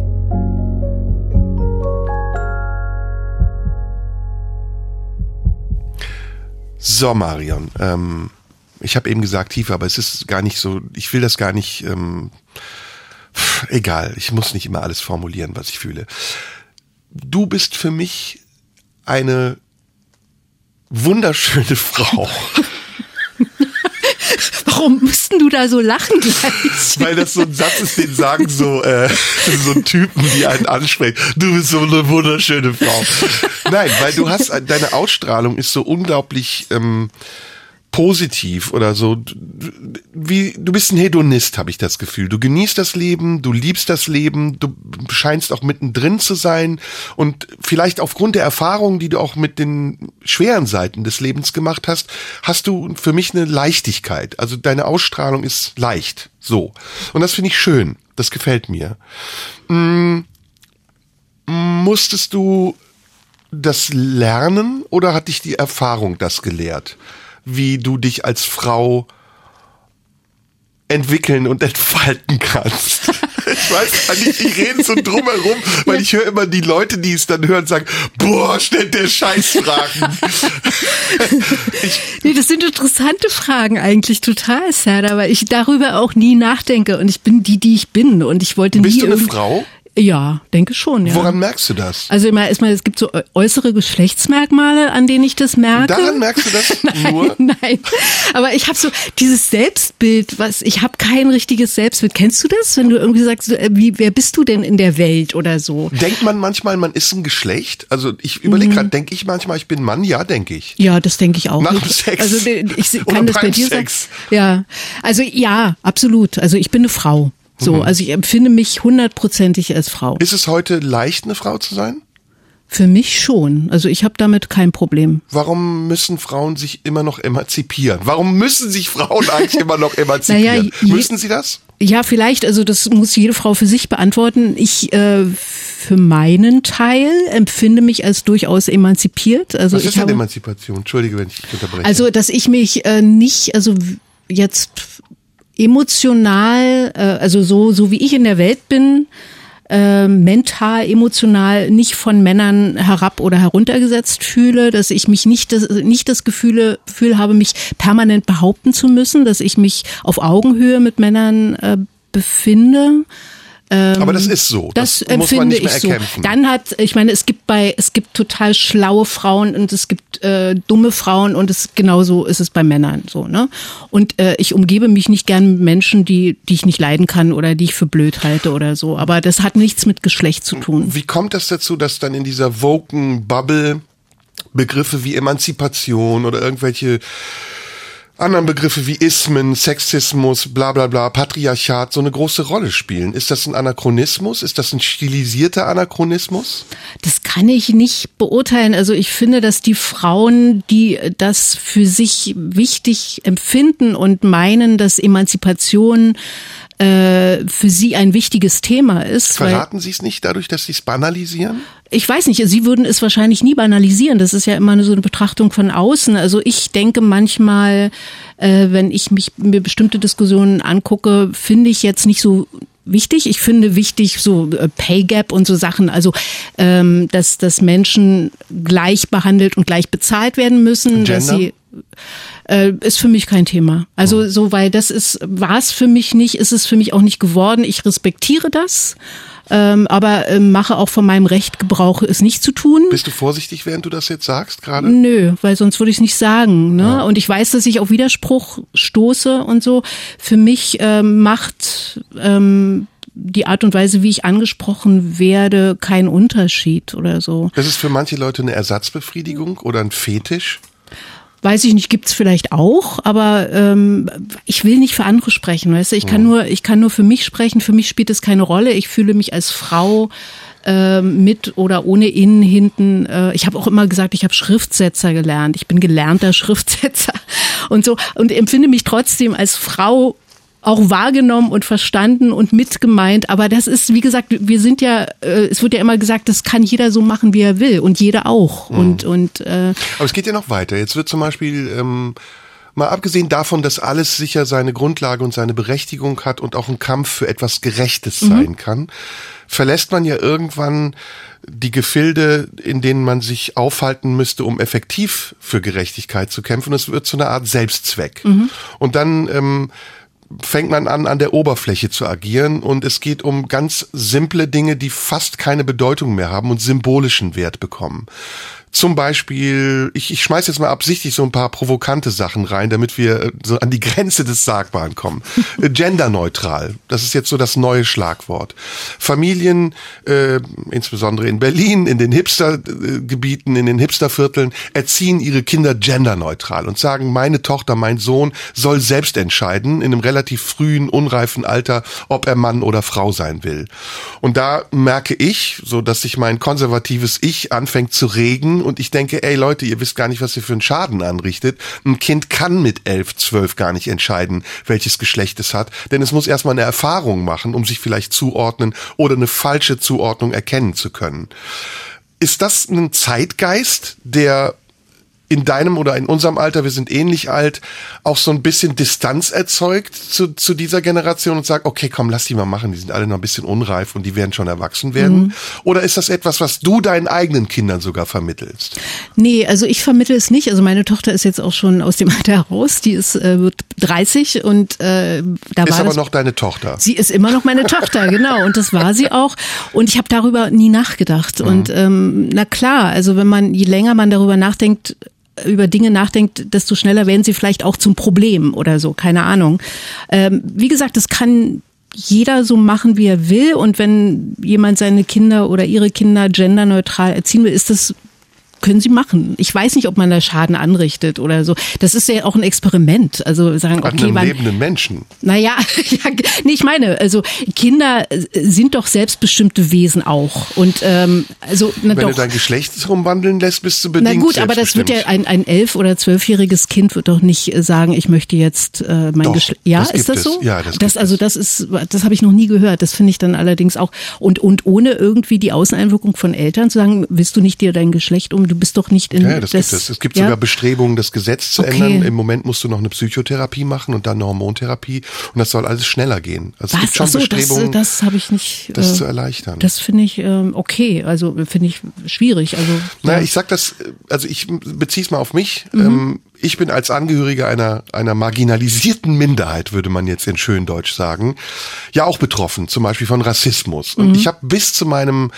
A: So, Marion, ähm, ich habe eben gesagt tiefer, aber es ist gar nicht so, ich will das gar nicht, ähm, egal, ich muss nicht immer alles formulieren, was ich fühle. Du bist für mich eine wunderschöne [LAUGHS] Frau,
B: Warum müssten du da so lachen gleich?
A: weil das so ein Satz ist, den sagen so, äh, so Typen, die einen ansprechen. Du bist so eine wunderschöne Frau. Nein, weil du hast, deine Ausstrahlung ist so unglaublich ähm, positiv oder so. Wie, du bist ein Hedonist, habe ich das Gefühl. Du genießt das Leben, du liebst das Leben, du scheinst auch mittendrin zu sein und vielleicht aufgrund der Erfahrungen, die du auch mit den schweren Seiten des Lebens gemacht hast, hast du für mich eine Leichtigkeit. Also deine Ausstrahlung ist leicht, so. Und das finde ich schön. Das gefällt mir. Mm, musstest du das lernen oder hat dich die Erfahrung das gelehrt? Wie du dich als Frau entwickeln und entfalten kannst. [LAUGHS] Ich weiß nicht, ich rede so drumherum, weil ich höre immer die Leute, die es dann hören, sagen, boah, stellt der Scheißfragen. [LAUGHS]
B: Nee, das sind interessante Fragen eigentlich total, Sarah, weil ich darüber auch nie nachdenke und ich bin die, die ich bin und ich wollte
A: bist
B: nie
A: du eine Frau?
B: Ja, denke schon, ja.
A: Woran merkst du das?
B: Also immer erstmal, es gibt so äußere Geschlechtsmerkmale, an denen ich das merke.
A: Daran merkst du das [LAUGHS]
B: nein,
A: nur?
B: Nein, aber ich habe so dieses Selbstbild, was ich habe kein richtiges Selbstbild. Kennst du das, wenn du irgendwie sagst, äh, wie wer bist du denn in der Welt oder so?
A: Denkt man manchmal, man ist ein Geschlecht? Also ich überlege gerade, denke ich manchmal, ich bin Mann? Ja, denke ich.
B: Ja, das denke ich auch.
A: Nach dem Sex.
B: Also ich [LAUGHS]
A: Oder
B: kann das bei dir
A: Sex.
B: sagen. Ja, also ja, absolut. Also ich bin eine Frau. So,
A: Mhm.
B: also ich empfinde mich hundertprozentig als Frau.
A: Ist es heute leicht, eine Frau zu sein?
B: Für mich schon. Also ich habe damit kein Problem.
A: Warum müssen Frauen sich immer noch emanzipieren? Warum müssen sich Frauen eigentlich immer noch [LAUGHS] emanzipieren?
B: Naja,
A: müssen sie das?
B: Ja, vielleicht, also das muss jede Frau für sich beantworten. Ich äh, für meinen Teil empfinde mich als durchaus emanzipiert. Also
A: Was
B: ich
A: ist denn
B: habe,
A: Emanzipation? Entschuldige, wenn ich unterbreche.
B: also dass ich mich äh, nicht, also jetzt emotional, äh, also so so wie ich in der Welt bin, äh, mental, emotional nicht von Männern herab oder heruntergesetzt fühle, dass ich mich nicht das, nicht das Gefühl, Gefühl habe, mich permanent behaupten zu müssen, dass ich mich auf Augenhöhe mit Männern äh, befinde.
A: Aber das ist so.
B: Das,
A: Das, muss man
B: empfinde
A: nicht mehr
B: ich so.
A: erkämpfen.
B: Dann hat, ich meine, es gibt bei, es gibt total schlaue Frauen und es gibt äh, dumme Frauen und es genauso ist es bei Männern so, ne? Und äh, ich umgebe mich nicht gern mit Menschen, die, die ich nicht leiden kann oder die ich für blöd halte oder so. Aber das hat nichts mit Geschlecht zu tun.
A: Wie kommt das dazu, dass dann in dieser woken Bubble Begriffe wie Emanzipation oder irgendwelche anderen Begriffe wie Ismen, Sexismus, bla bla bla, Patriarchat so eine große Rolle spielen? Ist das ein Anachronismus? Ist das ein stilisierter Anachronismus?
B: Das kann ich nicht beurteilen. Also ich finde, dass die Frauen, die das für sich wichtig empfinden und meinen, dass Emanzipation äh, für sie ein wichtiges Thema ist.
A: Verraten Sie es nicht dadurch, dass Sie es banalisieren?
B: Ich weiß nicht, Sie würden es wahrscheinlich nie banalisieren. Das ist ja immer so eine Betrachtung von außen. Also ich denke manchmal, äh, wenn ich mich mir bestimmte Diskussionen angucke, finde ich jetzt nicht so wichtig. Ich finde wichtig so äh, Pay Gap und so Sachen. Also ähm, dass dass Menschen gleich behandelt und gleich bezahlt werden müssen, dass
A: Gender?
B: sie äh, ist für mich kein Thema. Also so, weil das ist, war es für mich nicht, ist es für mich auch nicht geworden. Ich respektiere das, ähm, aber äh, mache auch von meinem Recht Gebrauch, es nicht zu tun.
A: Bist du vorsichtig, während du das jetzt sagst gerade?
B: Nö, weil sonst würde ich es nicht sagen. Ne? Und ich weiß, dass ich auf Widerspruch stoße und so. Für mich ähm, macht ähm, die Art und Weise, wie ich angesprochen werde, keinen Unterschied oder so.
A: Das ist für manche Leute eine Ersatzbefriedigung oder ein Fetisch.
B: Weiß ich nicht, gibt's vielleicht auch, aber ähm, ich will nicht für andere sprechen, weißt du? Ich kann nur, ich kann nur für mich sprechen. Für mich spielt es keine Rolle. Ich fühle mich als Frau ähm, mit oder ohne innen hinten. Äh, ich habe auch immer gesagt, ich habe Schriftsetzer gelernt. Ich bin gelernter [LAUGHS] Schriftsetzer und so und empfinde mich trotzdem als Frau auch wahrgenommen und verstanden und mitgemeint. Aber das ist, wie gesagt, wir sind ja, äh, es wird ja immer gesagt, das kann jeder so machen, wie er will und jeder auch. Und und äh,
A: Aber es geht ja noch weiter. Jetzt wird zum Beispiel, ähm, mal abgesehen davon, dass alles sicher seine Grundlage und seine Berechtigung hat und auch ein Kampf für etwas Gerechtes sein kann, verlässt man ja irgendwann die Gefilde, in denen man sich aufhalten müsste, um effektiv für Gerechtigkeit zu kämpfen. Es wird zu einer Art Selbstzweck. Und dann ähm, fängt man an, an der Oberfläche zu agieren und es geht um ganz simple Dinge, die fast keine Bedeutung mehr haben und symbolischen Wert bekommen. Zum Beispiel, ich, ich schmeiß jetzt mal absichtlich so ein paar provokante Sachen rein, damit wir äh, so an die Grenze des Sagbaren kommen. [LAUGHS] Äh, Genderneutral, das ist jetzt so das neue Schlagwort. Familien, äh, insbesondere in Berlin, in den Hipstergebieten, in den Hipstervierteln, erziehen ihre Kinder genderneutral und sagen, meine Tochter, mein Sohn soll selbst entscheiden, in einem relativ frühen, unreifen Alter, ob er Mann oder Frau sein will. Und da merke ich, so dass sich mein konservatives Ich anfängt zu regen und ich denke, ey Leute, ihr wisst gar nicht, was ihr für einen Schaden anrichtet. Ein Kind kann mit elf, zwölf gar nicht entscheiden, welches Geschlecht es hat, denn es muss erstmal eine Erfahrung machen, um sich vielleicht zuordnen oder eine falsche Zuordnung erkennen zu können. Ist das ein Zeitgeist, der in deinem oder in unserem Alter, wir sind ähnlich alt, auch so ein bisschen Distanz erzeugt zu, zu dieser Generation und sagt, okay, komm, lass die mal machen, die sind alle noch ein bisschen unreif und die werden schon erwachsen werden?
B: Mhm.
A: Oder ist das etwas, was du deinen eigenen Kindern sogar vermittelst?
B: Nee, also ich vermittle es nicht. Also meine Tochter ist jetzt auch schon aus dem [LAUGHS] Alter heraus. Die ist äh, wird 30 und äh, da
A: Ist
B: war
A: aber
B: das,
A: noch deine Tochter.
B: Sie ist immer noch meine Tochter, [LAUGHS] genau. Und das war sie auch. Und ich habe darüber nie nachgedacht.
A: Mhm.
B: Und ähm, na klar, also wenn man, je länger man darüber nachdenkt, über Dinge nachdenkt, desto schneller werden sie vielleicht auch zum Problem oder so, keine Ahnung. Ähm, wie gesagt, das kann jeder so machen, wie er will. Und wenn jemand seine Kinder oder ihre Kinder genderneutral erziehen will, ist das können sie machen. Ich weiß nicht, ob man da Schaden anrichtet oder so. Das ist ja auch ein Experiment. Also sagen,
A: An
B: okay,
A: einem
B: wann,
A: lebenden Menschen.
B: naja, ja, [LAUGHS] nee, ich meine, also Kinder äh, sind doch selbstbestimmte Wesen auch. Und ähm, also na
A: Wenn
B: doch.
A: du dein Geschlecht umwandeln lässt, bist du bedingt
B: Na gut, aber das wird ja ein, ein elf- oder zwölfjähriges Kind wird doch nicht äh, sagen, ich möchte jetzt äh, mein Geschlecht. Ja,
A: das
B: ist das so?
A: es. Ja, das
B: das also das ist, das habe ich noch nie gehört. Das finde ich dann allerdings auch und und ohne irgendwie die Außeneinwirkung von Eltern zu sagen, willst du nicht dir dein Geschlecht um? Du bist doch nicht in
A: Ja, das, gibt es. Es gibt
B: ja?
A: sogar Bestrebungen, das Gesetz zu
B: Okay.
A: ändern. Im Moment musst du noch eine Psychotherapie machen und dann eine Hormontherapie und das soll alles schneller gehen. Also es gibt
B: Was?
A: schon
B: so, das,
A: Bestrebungen,
B: das habe ich nicht.
A: das
B: äh,
A: zu erleichtern.
B: Das finde ich ähm, okay, also finde ich schwierig. Also
A: Naja,
B: ja.
A: ich sag das, also ich beziehe es mal auf mich.
B: Mhm.
A: Ähm, ich bin als Angehöriger einer, einer marginalisierten Minderheit, würde man jetzt in schön Deutsch sagen, ja auch betroffen, zum Beispiel von Rassismus. Und
B: Mhm.
A: ich habe bis zu meinem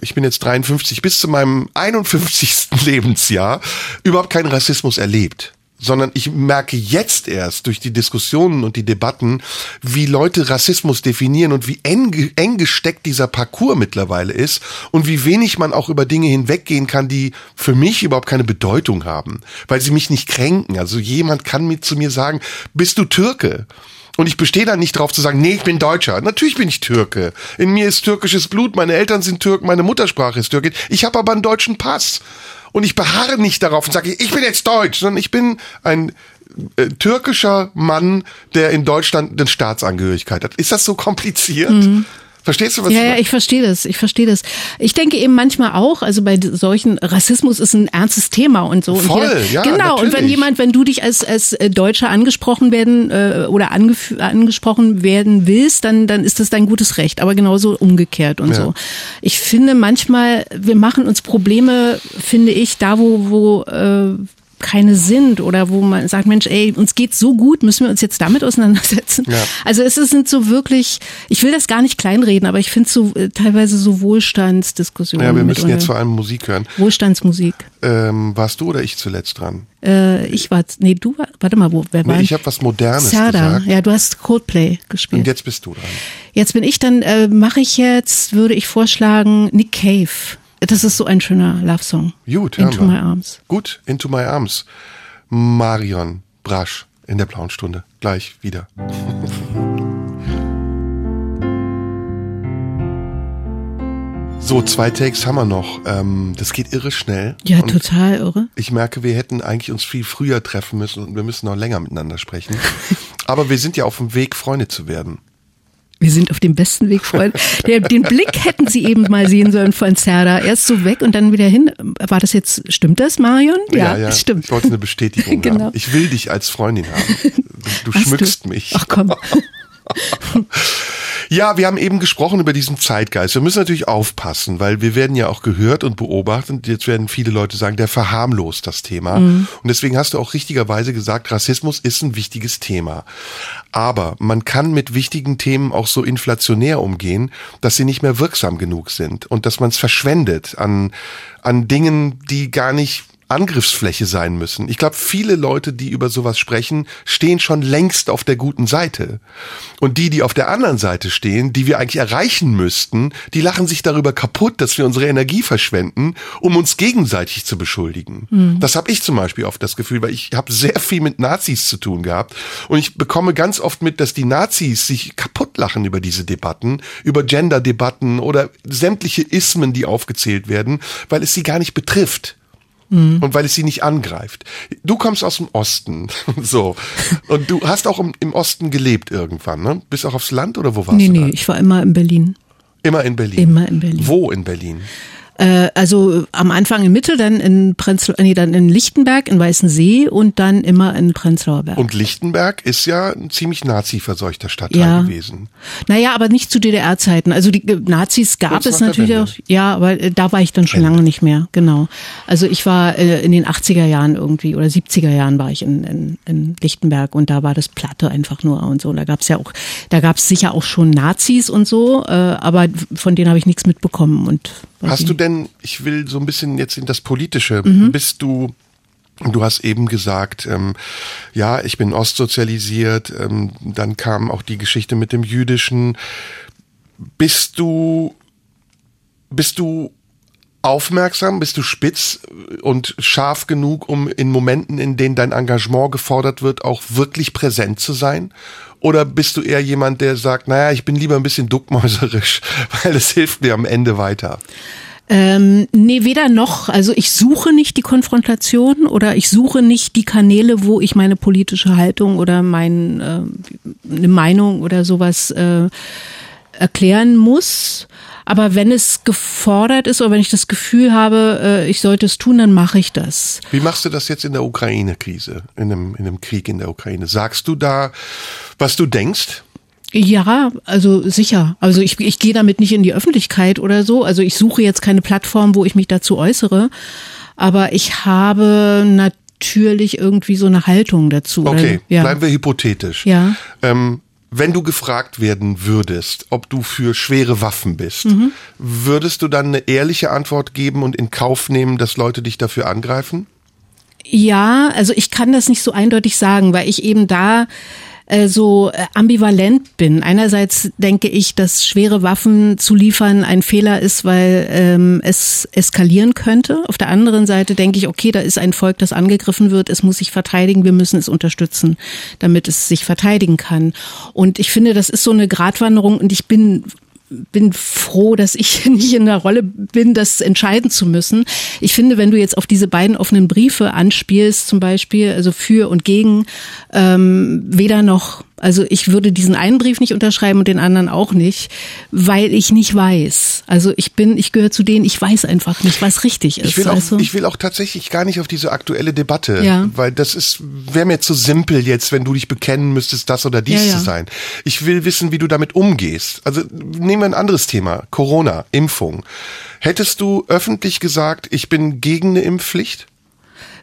A: ich bin jetzt 53, bis zu meinem 51. [LAUGHS] Lebensjahr überhaupt keinen Rassismus erlebt. Sondern ich merke jetzt erst durch die Diskussionen und die Debatten, wie Leute Rassismus definieren und wie eng, eng gesteckt dieser Parcours mittlerweile ist und wie wenig man auch über Dinge hinweggehen kann, die für mich überhaupt keine Bedeutung haben, weil sie mich nicht kränken. Also jemand kann mir zu mir sagen, bist du Türke? Und ich bestehe dann nicht drauf zu sagen, nee, ich bin Deutscher. Natürlich bin ich Türke. In mir ist türkisches Blut, meine Eltern sind Türken, meine Muttersprache ist Türkin. Ich habe aber einen deutschen Pass. Und ich beharre nicht darauf und sage, ich bin jetzt Deutsch, sondern ich bin ein äh, türkischer Mann, der in Deutschland eine Staatsangehörigkeit hat. Ist das so kompliziert? Verstehst du, was.
B: Ja,
A: ich
B: ja, ich verstehe das. Ich verstehe das. Ich denke eben manchmal auch, also bei solchen Rassismus ist ein ernstes Thema und so.
A: Voll,
B: und
A: ja,
B: Genau. Und wenn
A: natürlich.
B: jemand, wenn du dich als als äh, Deutscher angesprochen werden äh, oder angef- angesprochen werden willst, dann dann ist das dein gutes Recht. Aber genauso umgekehrt und
A: Ja.
B: so. Ich finde manchmal, wir machen uns Probleme, finde ich, da wo wo äh, keine sind oder wo man sagt, Mensch, ey, uns geht's so gut, müssen wir uns jetzt damit auseinandersetzen.
A: Ja.
B: Also es sind so wirklich, ich will das gar nicht kleinreden, aber ich finde so äh, teilweise so Wohlstandsdiskussionen.
A: Ja, wir müssen jetzt vor allem Musik hören.
B: Wohlstandsmusik.
A: Ähm, warst du oder ich zuletzt dran?
B: Äh, ich war, nee, du war, warte mal, wo, wer war?
A: Nee, ich habe was Modernes
B: Serda.
A: gesagt.
B: Ja, du hast Coldplay gespielt.
A: Und jetzt bist du dran.
B: Jetzt bin ich dann, äh, mache ich jetzt, würde ich vorschlagen, Nick Cave. Das ist so ein schöner Love-Song.
A: Gut,
B: Into
A: wir.
B: My Arms.
A: Gut, Into My Arms. Marion Brasch in der blauen Stunde. Gleich wieder. [LAUGHS] So, zwei Takes haben wir noch. Ähm, das geht irre schnell.
B: Ja,
A: Und
B: total irre.
A: Ich merke, wir hätten eigentlich uns viel früher treffen müssen und wir müssen noch länger miteinander sprechen. [LAUGHS] Aber wir sind ja auf dem Weg, Freunde zu werden.
B: Wir sind auf dem besten Weg, Freunde. Den Blick hätten Sie eben mal sehen sollen von Serda. Erst so weg und dann wieder hin. War das jetzt, stimmt das, Marion? stimmt.
A: Ich wollte eine Bestätigung [LAUGHS]
B: Genau.
A: haben. Ich will dich als Freundin haben. Du, du schmückst
B: du?
A: mich.
B: Ach komm. [LAUGHS] [LAUGHS]
A: Ja, wir haben eben gesprochen über diesen Zeitgeist. Wir müssen natürlich aufpassen, weil wir werden ja auch gehört und beobachtet. Und jetzt werden viele Leute sagen, der verharmlost das Thema. Und deswegen hast du auch richtigerweise gesagt, Rassismus ist ein wichtiges Thema. Aber man kann mit wichtigen Themen auch so inflationär umgehen, dass sie nicht mehr wirksam genug sind und dass man es verschwendet an, an Dingen, die gar nicht Angriffsfläche sein müssen. Ich glaube, viele Leute, die über sowas sprechen, stehen schon längst auf der guten Seite. Und die, die auf der anderen Seite stehen, die wir eigentlich erreichen müssten, die lachen sich darüber kaputt, dass wir unsere Energie verschwenden, um uns gegenseitig zu beschuldigen. Das habe ich zum Beispiel oft das Gefühl, weil ich habe sehr viel mit Nazis zu tun gehabt. Und ich bekomme ganz oft mit, dass die Nazis sich kaputt lachen über diese Debatten, über Gender-Debatten oder sämtliche Ismen, die aufgezählt werden, weil es sie gar nicht betrifft und weil es sie nicht angreift. Du kommst aus dem Osten, [LAUGHS] so und du hast auch im, im Osten gelebt irgendwann, ne? Bist auch aufs Land oder wo warst
B: Nee,
A: du
B: nee,
A: da?
B: ich war immer in Berlin.
A: Immer in Berlin.
B: Immer in Berlin.
A: Wo in Berlin?
B: Äh, also am Anfang in Mitte, dann in Prenzlau, nee, dann in Lichtenberg, in Weißensee und dann immer in Prenzlauer Berg.
A: Und Lichtenberg ist ja ein ziemlich nazi-verseuchter Stadtteil
B: Ja.
A: gewesen.
B: Naja, aber nicht zu DDR-Zeiten. Also die äh, Nazis gab es natürlich auch. Ja, aber äh, da war ich dann schon
A: Wende.
B: lange nicht mehr. Genau. Also ich war äh, in den 80er Jahren irgendwie oder 70er Jahren war ich in, in, in Lichtenberg und da war das Platte einfach nur und so. Und da gab es ja auch, da gab es sicher auch schon Nazis und so, äh, aber von denen habe ich nichts mitbekommen. Und
A: Hast du denn, ich will so ein bisschen jetzt in das Politische,
B: Mhm.
A: bist du, du hast eben gesagt, ähm, ja, ich bin ostsozialisiert, ähm, dann kam auch die Geschichte mit dem Jüdischen. Bist du, bist du aufmerksam, bist du spitz und scharf genug, um in Momenten, in denen dein Engagement gefordert wird, auch wirklich präsent zu sein? Oder bist du eher jemand, der sagt, naja, ich bin lieber ein bisschen duckmäuserisch, [LAUGHS] weil es hilft mir am Ende weiter?
B: Ähm, nee, weder noch. Also ich suche nicht die Konfrontation oder ich suche nicht die Kanäle, wo ich meine politische Haltung oder mein, äh, eine Meinung oder sowas äh, erklären muss. Aber wenn es gefordert ist oder wenn ich das Gefühl habe, äh, ich sollte es tun, dann mache ich das.
A: Wie machst du das jetzt in der Ukraine-Krise, in einem, in einem Krieg in der Ukraine? Sagst du da, was du denkst?
B: Ja, also sicher. Also ich, ich gehe damit nicht in die Öffentlichkeit oder so. Also ich suche jetzt keine Plattform, wo ich mich dazu äußere. Aber ich habe natürlich irgendwie so eine Haltung dazu.
A: Okay,
B: ja.
A: bleiben wir hypothetisch.
B: Ja.
A: Ähm, wenn du gefragt werden würdest, ob du für schwere Waffen bist,
B: Mhm.
A: würdest du dann eine ehrliche Antwort geben und in Kauf nehmen, dass Leute dich dafür angreifen?
B: Ja, also ich kann das nicht so eindeutig sagen, weil ich eben da äh, so äh, ambivalent bin. Einerseits denke ich, dass schwere Waffen zu liefern ein Fehler ist, weil ähm, es eskalieren könnte. Auf der anderen Seite denke ich, okay, da ist ein Volk, das angegriffen wird, es muss sich verteidigen, wir müssen es unterstützen, damit es sich verteidigen kann. Und ich finde, das ist so eine Gratwanderung und ich bin bin froh, dass ich [LAUGHS] nicht in der Rolle bin, das entscheiden zu müssen. Ich finde, wenn du jetzt auf diese beiden offenen Briefe anspielst, zum Beispiel, also für und gegen, ähm, weder noch. Also ich würde diesen einen Brief nicht unterschreiben und den anderen auch nicht, weil ich nicht weiß. Also ich bin, ich gehöre zu denen, ich weiß einfach nicht, was richtig ist.
A: Ich will, auch,
B: also,
A: ich will auch tatsächlich gar nicht auf diese aktuelle Debatte,
B: Ja.
A: weil das ist, wäre mir zu simpel jetzt, wenn du dich bekennen müsstest, das oder dies
B: Ja, ja.
A: zu sein. Ich will wissen, wie du damit umgehst. Also nehmen wir ein anderes Thema, Corona, Impfung. Hättest du öffentlich gesagt, ich bin gegen eine Impfpflicht?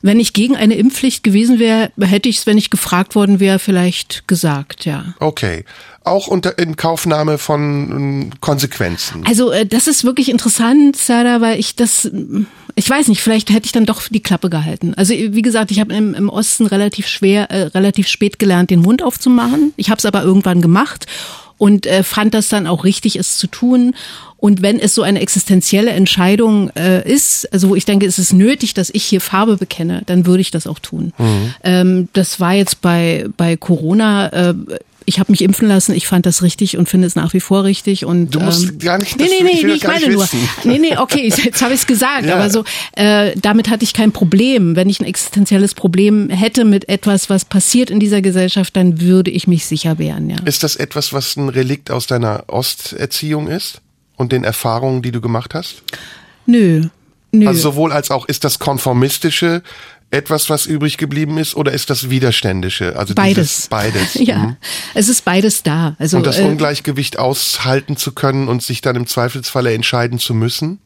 B: Wenn ich gegen eine Impfpflicht gewesen wäre, hätte ich es, wenn ich gefragt worden wäre, vielleicht gesagt, ja.
A: Okay. Auch unter in Kaufnahme von ähm, Konsequenzen.
B: Also äh, das ist wirklich interessant, Sarah, weil ich das, ich weiß nicht, vielleicht hätte ich dann doch die Klappe gehalten. Also wie gesagt, ich habe im, im Osten relativ schwer, äh, relativ spät gelernt, den Mund aufzumachen. Ich habe es aber irgendwann gemacht und äh, fand das dann auch richtig, es zu tun. Und wenn es so eine existenzielle Entscheidung äh, ist, also wo ich denke, es ist nötig, dass ich hier Farbe bekenne, dann würde ich das auch tun. Ähm, das war jetzt bei bei Corona. Äh, ich habe mich impfen lassen. Ich fand das richtig und finde es nach wie vor richtig. Und
A: Du musst
B: ähm,
A: gar nicht-
B: Nee,
A: das
B: nee,
A: will- ich
B: nee, nee ich meine nur.
A: wissen. [LAUGHS]
B: Nee, nee, okay, jetzt habe ich es gesagt.
A: Ja.
B: Aber so, äh, damit hatte ich kein Problem. Wenn ich ein existenzielles Problem hätte mit etwas, was passiert in dieser Gesellschaft, dann würde ich mich sicher wehren. Ja.
A: Ist das etwas, was ein Relikt aus deiner Osterziehung ist und den Erfahrungen, die du gemacht hast?
B: Nö, nö.
A: Also sowohl als auch, ist das konformistische etwas, was übrig geblieben ist, oder ist das widerständische? Also
B: beides.
A: Dieses, beides. [LAUGHS]
B: Ja,
A: mhm.
B: es ist beides da. Also
A: Und das
B: äh,
A: Ungleichgewicht aushalten zu können und sich dann im Zweifelsfalle entscheiden zu müssen?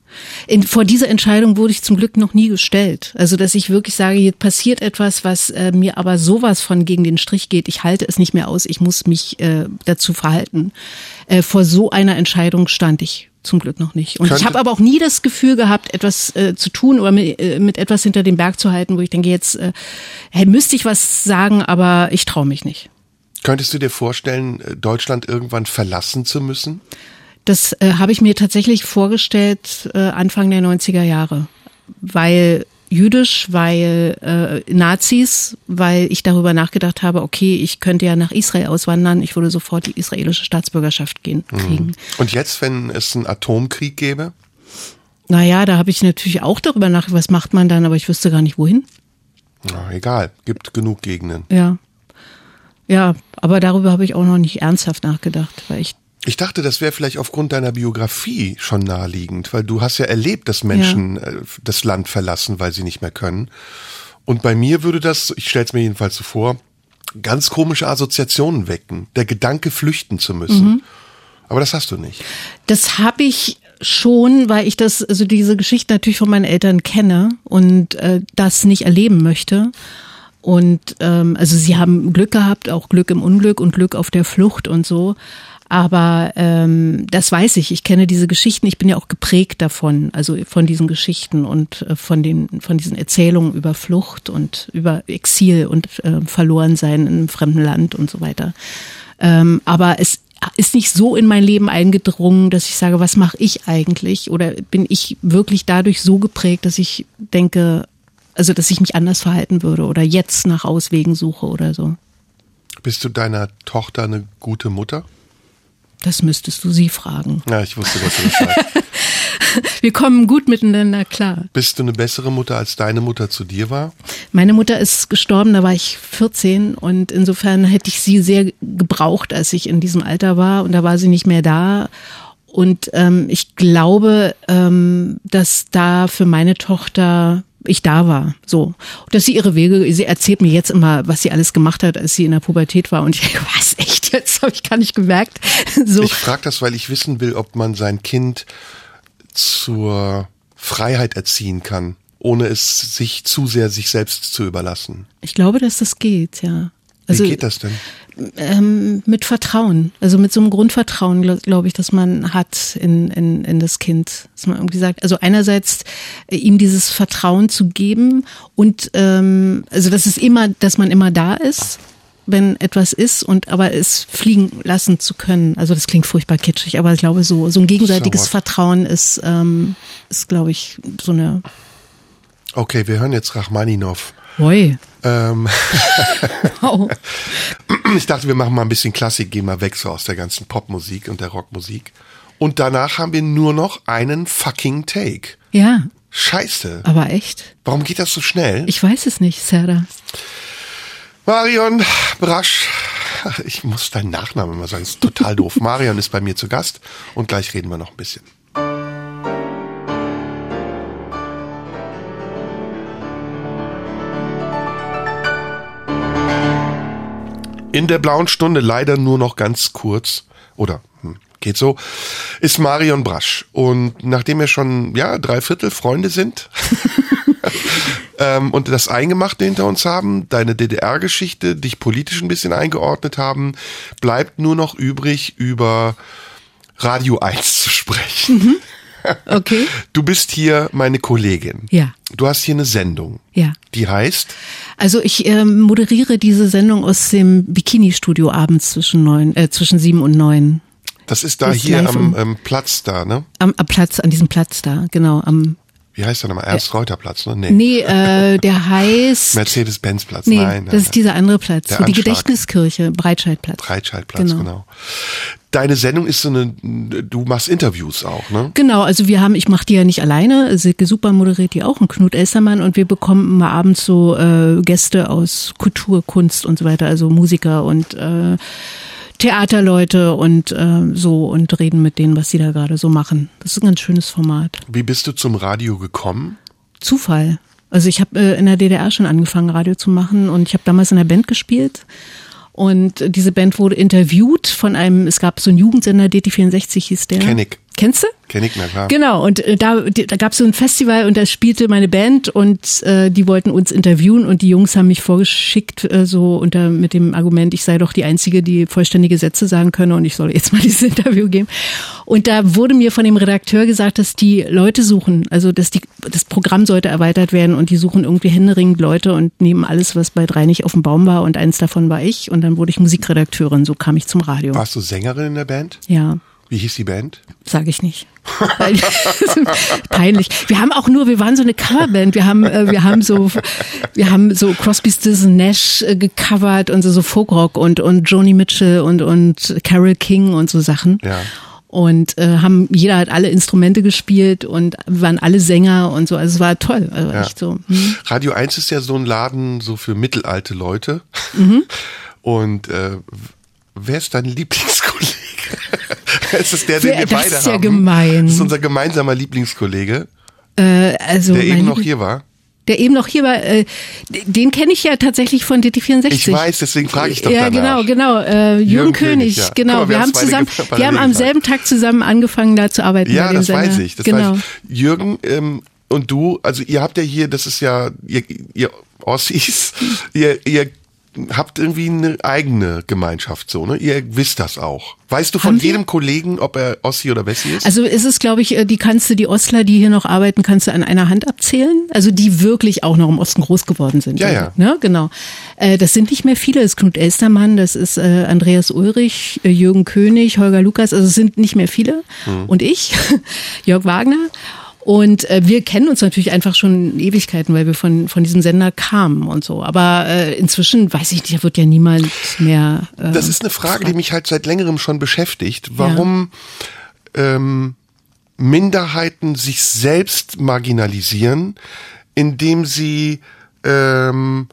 B: In, vor diese Entscheidung wurde ich zum Glück noch nie gestellt. Also, dass ich wirklich sage, hier passiert etwas, was äh, mir aber sowas von gegen den Strich geht. Ich halte es nicht mehr aus. Ich muss mich äh, dazu verhalten. Äh, vor so einer Entscheidung stand ich zum Glück noch nicht. Und ich habe aber auch nie das Gefühl gehabt, etwas äh, zu tun oder mit, äh, mit etwas hinter dem Berg zu halten, wo ich denke, jetzt äh, hey, müsste ich was sagen, aber ich traue mich nicht.
A: Könntest du dir vorstellen, äh, Deutschland irgendwann verlassen zu müssen?
B: Das äh, habe ich mir tatsächlich vorgestellt äh, Anfang der 90er Jahre, weil jüdisch, weil äh, Nazis, weil ich darüber nachgedacht habe, okay, ich könnte ja nach Israel auswandern, ich würde sofort die israelische Staatsbürgerschaft gehen, kriegen.
A: Und jetzt, wenn es einen Atomkrieg gäbe?
B: Naja, da habe ich natürlich auch darüber nachgedacht, was macht man dann, aber ich wüsste gar nicht wohin.
A: Na, egal, gibt genug Gegenden.
B: Ja. Ja, aber darüber habe ich auch noch nicht ernsthaft nachgedacht, weil ich
A: Ich dachte, das wäre vielleicht aufgrund deiner Biografie schon naheliegend, weil du hast ja erlebt, dass Menschen äh, das Land verlassen, weil sie nicht mehr können. Und bei mir würde das, ich stelle es mir jedenfalls so vor, ganz komische Assoziationen wecken. Der Gedanke, flüchten zu müssen. Aber das hast du nicht.
B: Das habe ich schon, weil ich das, also diese Geschichte natürlich von meinen Eltern kenne und äh, das nicht erleben möchte. Und ähm, also sie haben Glück gehabt, auch Glück im Unglück und Glück auf der Flucht und so. Aber ähm, das weiß ich. Ich kenne diese Geschichten. Ich bin ja auch geprägt davon, also von diesen Geschichten und äh, von den von diesen Erzählungen über Flucht und über Exil und äh, Verlorensein in einem fremden Land und so weiter. Ähm, aber es ist nicht so in mein Leben eingedrungen, dass ich sage, was mache ich eigentlich? Oder bin ich wirklich dadurch so geprägt, dass ich denke, also dass ich mich anders verhalten würde oder jetzt nach Auswegen suche oder so.
A: Bist du deiner Tochter eine gute Mutter?
B: Das müsstest du sie fragen.
A: Ja, ich wusste, dass du das sagst. [LAUGHS]
B: Wir kommen gut miteinander klar.
A: Bist du eine bessere Mutter, als deine Mutter zu dir war?
B: Meine Mutter ist gestorben, da war ich 14 und insofern hätte ich sie sehr gebraucht, als ich in diesem Alter war und da war sie nicht mehr da. Und ähm, ich glaube, ähm, dass da für meine Tochter ich da war, so. Dass sie ihre Wege, sie erzählt mir jetzt immer, was sie alles gemacht hat, als sie in der Pubertät war. Und ich denke, [LAUGHS] was, echt jetzt? Habe ich gar nicht gemerkt. [LAUGHS] So.
A: Ich frage das, weil ich wissen will, ob man sein Kind zur Freiheit erziehen kann, ohne es sich zu sehr sich selbst zu überlassen.
B: Ich glaube, dass das geht, ja.
A: Wie
B: Also
A: geht das denn?
B: Ähm, mit Vertrauen, also mit so einem Grundvertrauen, glaube glaub ich, dass man hat in, in, in das Kind. Dass man irgendwie sagt, also einerseits äh, ihm dieses Vertrauen zu geben und ähm, also dass es immer, dass man immer da ist, wenn etwas ist und aber es fliegen lassen zu können. Also das klingt furchtbar kitschig, aber ich glaube so so ein gegenseitiges
A: So?
B: Vertrauen ist ähm, ist glaube ich so eine
A: Okay, wir hören jetzt Rachmaninov.
B: Hoi.
A: Ähm, [LAUGHS]
B: Wow. [CLEARS THROAT]
A: ich dachte, wir machen mal ein bisschen Klassik, gehen mal weg so aus der ganzen Popmusik und der Rockmusik. Und danach haben wir nur noch einen fucking Take.
B: Ja,
A: Scheiße.
B: aber echt.
A: Warum geht das so schnell?
B: Ich weiß es nicht, Sarah.
A: Marion Brasch. Ich muss deinen Nachnamen immer sagen, ist total doof. Marion ist bei mir zu Gast und gleich reden wir noch ein bisschen. In der blauen Stunde leider nur noch ganz kurz. Oder hm, geht so. Ist Marion Brasch. Und nachdem wir schon ja drei Viertel Freunde sind [LAUGHS] ähm, und das Eingemachte hinter uns haben, deine DDR-Geschichte, dich politisch ein bisschen eingeordnet haben, bleibt nur noch übrig, über Radio 1 zu sprechen. [LAUGHS]
B: Okay.
A: Du bist hier meine Kollegin.
B: Ja.
A: Du hast hier eine Sendung.
B: Ja.
A: Die heißt,
B: Also ich ähm, moderiere diese Sendung aus dem Bikini-Studio abends zwischen neun, äh, zwischen sieben und neun.
A: das ist da
B: Das
A: hier am ähm, Platz da, ne?
B: Am, am Platz, an diesem Platz da, genau. Am,
A: Wie heißt der nochmal? Ernst-Reuter-Platz, ne? Nee.
B: nee, äh, der [LAUGHS] heißt.
A: Mercedes-Benz-Platz.
B: Nee,
A: nein, nein,
B: das ist dieser andere Platz.
A: Der
B: die. Gedächtniskirche, Breitscheidplatz.
A: Breitscheidplatz, genau.
B: Genau.
A: Deine Sendung ist so eine, du machst Interviews auch, ne?
B: Genau, also wir haben, ich mache die ja nicht alleine, Silke Super moderiert die auch und Knut Elstermann und wir bekommen immer abends so äh, Gäste aus Kultur, Kunst und so weiter, also Musiker und äh, Theaterleute und äh, so und reden mit denen, was sie da gerade so machen. Das ist ein ganz schönes Format.
A: Wie bist du zum Radio gekommen?
B: Zufall. Also ich habe äh, in der DDR schon angefangen, Radio zu machen und ich habe damals in einer Band gespielt. Und diese Band wurde interviewt von einem, es gab so einen Jugendsender, DT64 hieß der.
A: Kenn ich.
B: Kennst du?
A: Kenn ich, na klar.
B: Genau, und äh, da, da gab es so ein Festival und da spielte meine Band und äh, die wollten uns interviewen und die Jungs haben mich vorgeschickt, äh, so unter mit dem Argument, ich sei doch die Einzige, die vollständige Sätze sagen könne und ich soll jetzt mal [LAUGHS] dieses Interview geben. Und da wurde mir von dem Redakteur gesagt, dass die Leute suchen, also dass die das Programm sollte erweitert werden und die suchen irgendwie händeringend Leute und nehmen alles, was bei drei nicht auf dem Baum war und eins davon war ich und dann wurde ich Musikredakteurin, so kam ich zum Radio.
A: Warst du Sängerin in der Band?
B: Ja.
A: Wie hieß die Band?
B: Sage ich nicht. [LAUGHS] Peinlich. Wir haben auch nur, wir waren so eine Coverband. Wir haben, äh, wir haben so, wir haben so Crosby, Stills Nash äh, gecovert und so, so Folkrock und und Joni Mitchell und und Carol King und so Sachen.
A: Ja.
B: Und äh, haben jeder hat alle Instrumente gespielt und waren alle Sänger und so. Also es war toll, also
A: Ja.
B: echt so. Hm.
A: Radio 1 ist ja so ein Laden so für mittelalte Leute.
B: Mhm. [LAUGHS]
A: Und äh, wer ist dein Lieblingskollege? [LAUGHS] Es ist der, den wir
B: das
A: beide
B: ist ja
A: haben.
B: gemein.
A: Das ist unser gemeinsamer Lieblingskollege,
B: Äh, also
A: der eben noch hier war.
B: Der eben noch hier war, äh, den kenne ich ja tatsächlich von DT64.
A: Ich weiß, deswegen frage ich doch
B: ja,
A: danach.
B: genau, genau. Äh, Jürgen,
A: Jürgen
B: König,
A: König, ja.
B: genau.
A: Mal, wir
B: wir haben zusammen, wir haben am selben Tag zusammen angefangen, da zu arbeiten.
A: Ja, das
B: Sender.
A: weiß ich. Das
B: genau.
A: weiß ich. Jürgen ähm, und du, also ihr habt ja hier, das ist ja, ihr, ihr Ossis, ihr, ihr habt irgendwie eine eigene Gemeinschaft so, ne? Ihr wisst das auch. Weißt du von
B: Haben wir?
A: jedem Kollegen, ob er Ossi oder Wessi ist?
B: Also ist es, glaube ich, äh, die kannst du, die Ostler, die hier noch arbeiten, kannst du an einer Hand abzählen. Also die wirklich auch noch im Osten groß geworden sind.
A: Ja, ja.
B: Ne? Genau. Äh, das sind nicht mehr viele. Das ist Knut Elstermann, das ist äh, Andreas Ulrich, Jürgen König, Holger Lukas. Also es sind nicht mehr viele.
A: Hm.
B: Und ich, [LAUGHS] Jörg Wagner. Und äh, wir kennen uns natürlich einfach schon Ewigkeiten, weil wir von, von diesem Sender kamen und so. Aber äh, inzwischen weiß ich nicht, da wird ja niemand mehr. Äh,
A: Das ist eine Frage, die mich halt seit längerem schon beschäftigt. Warum ähm, Minderheiten sich selbst marginalisieren, indem sie ähm,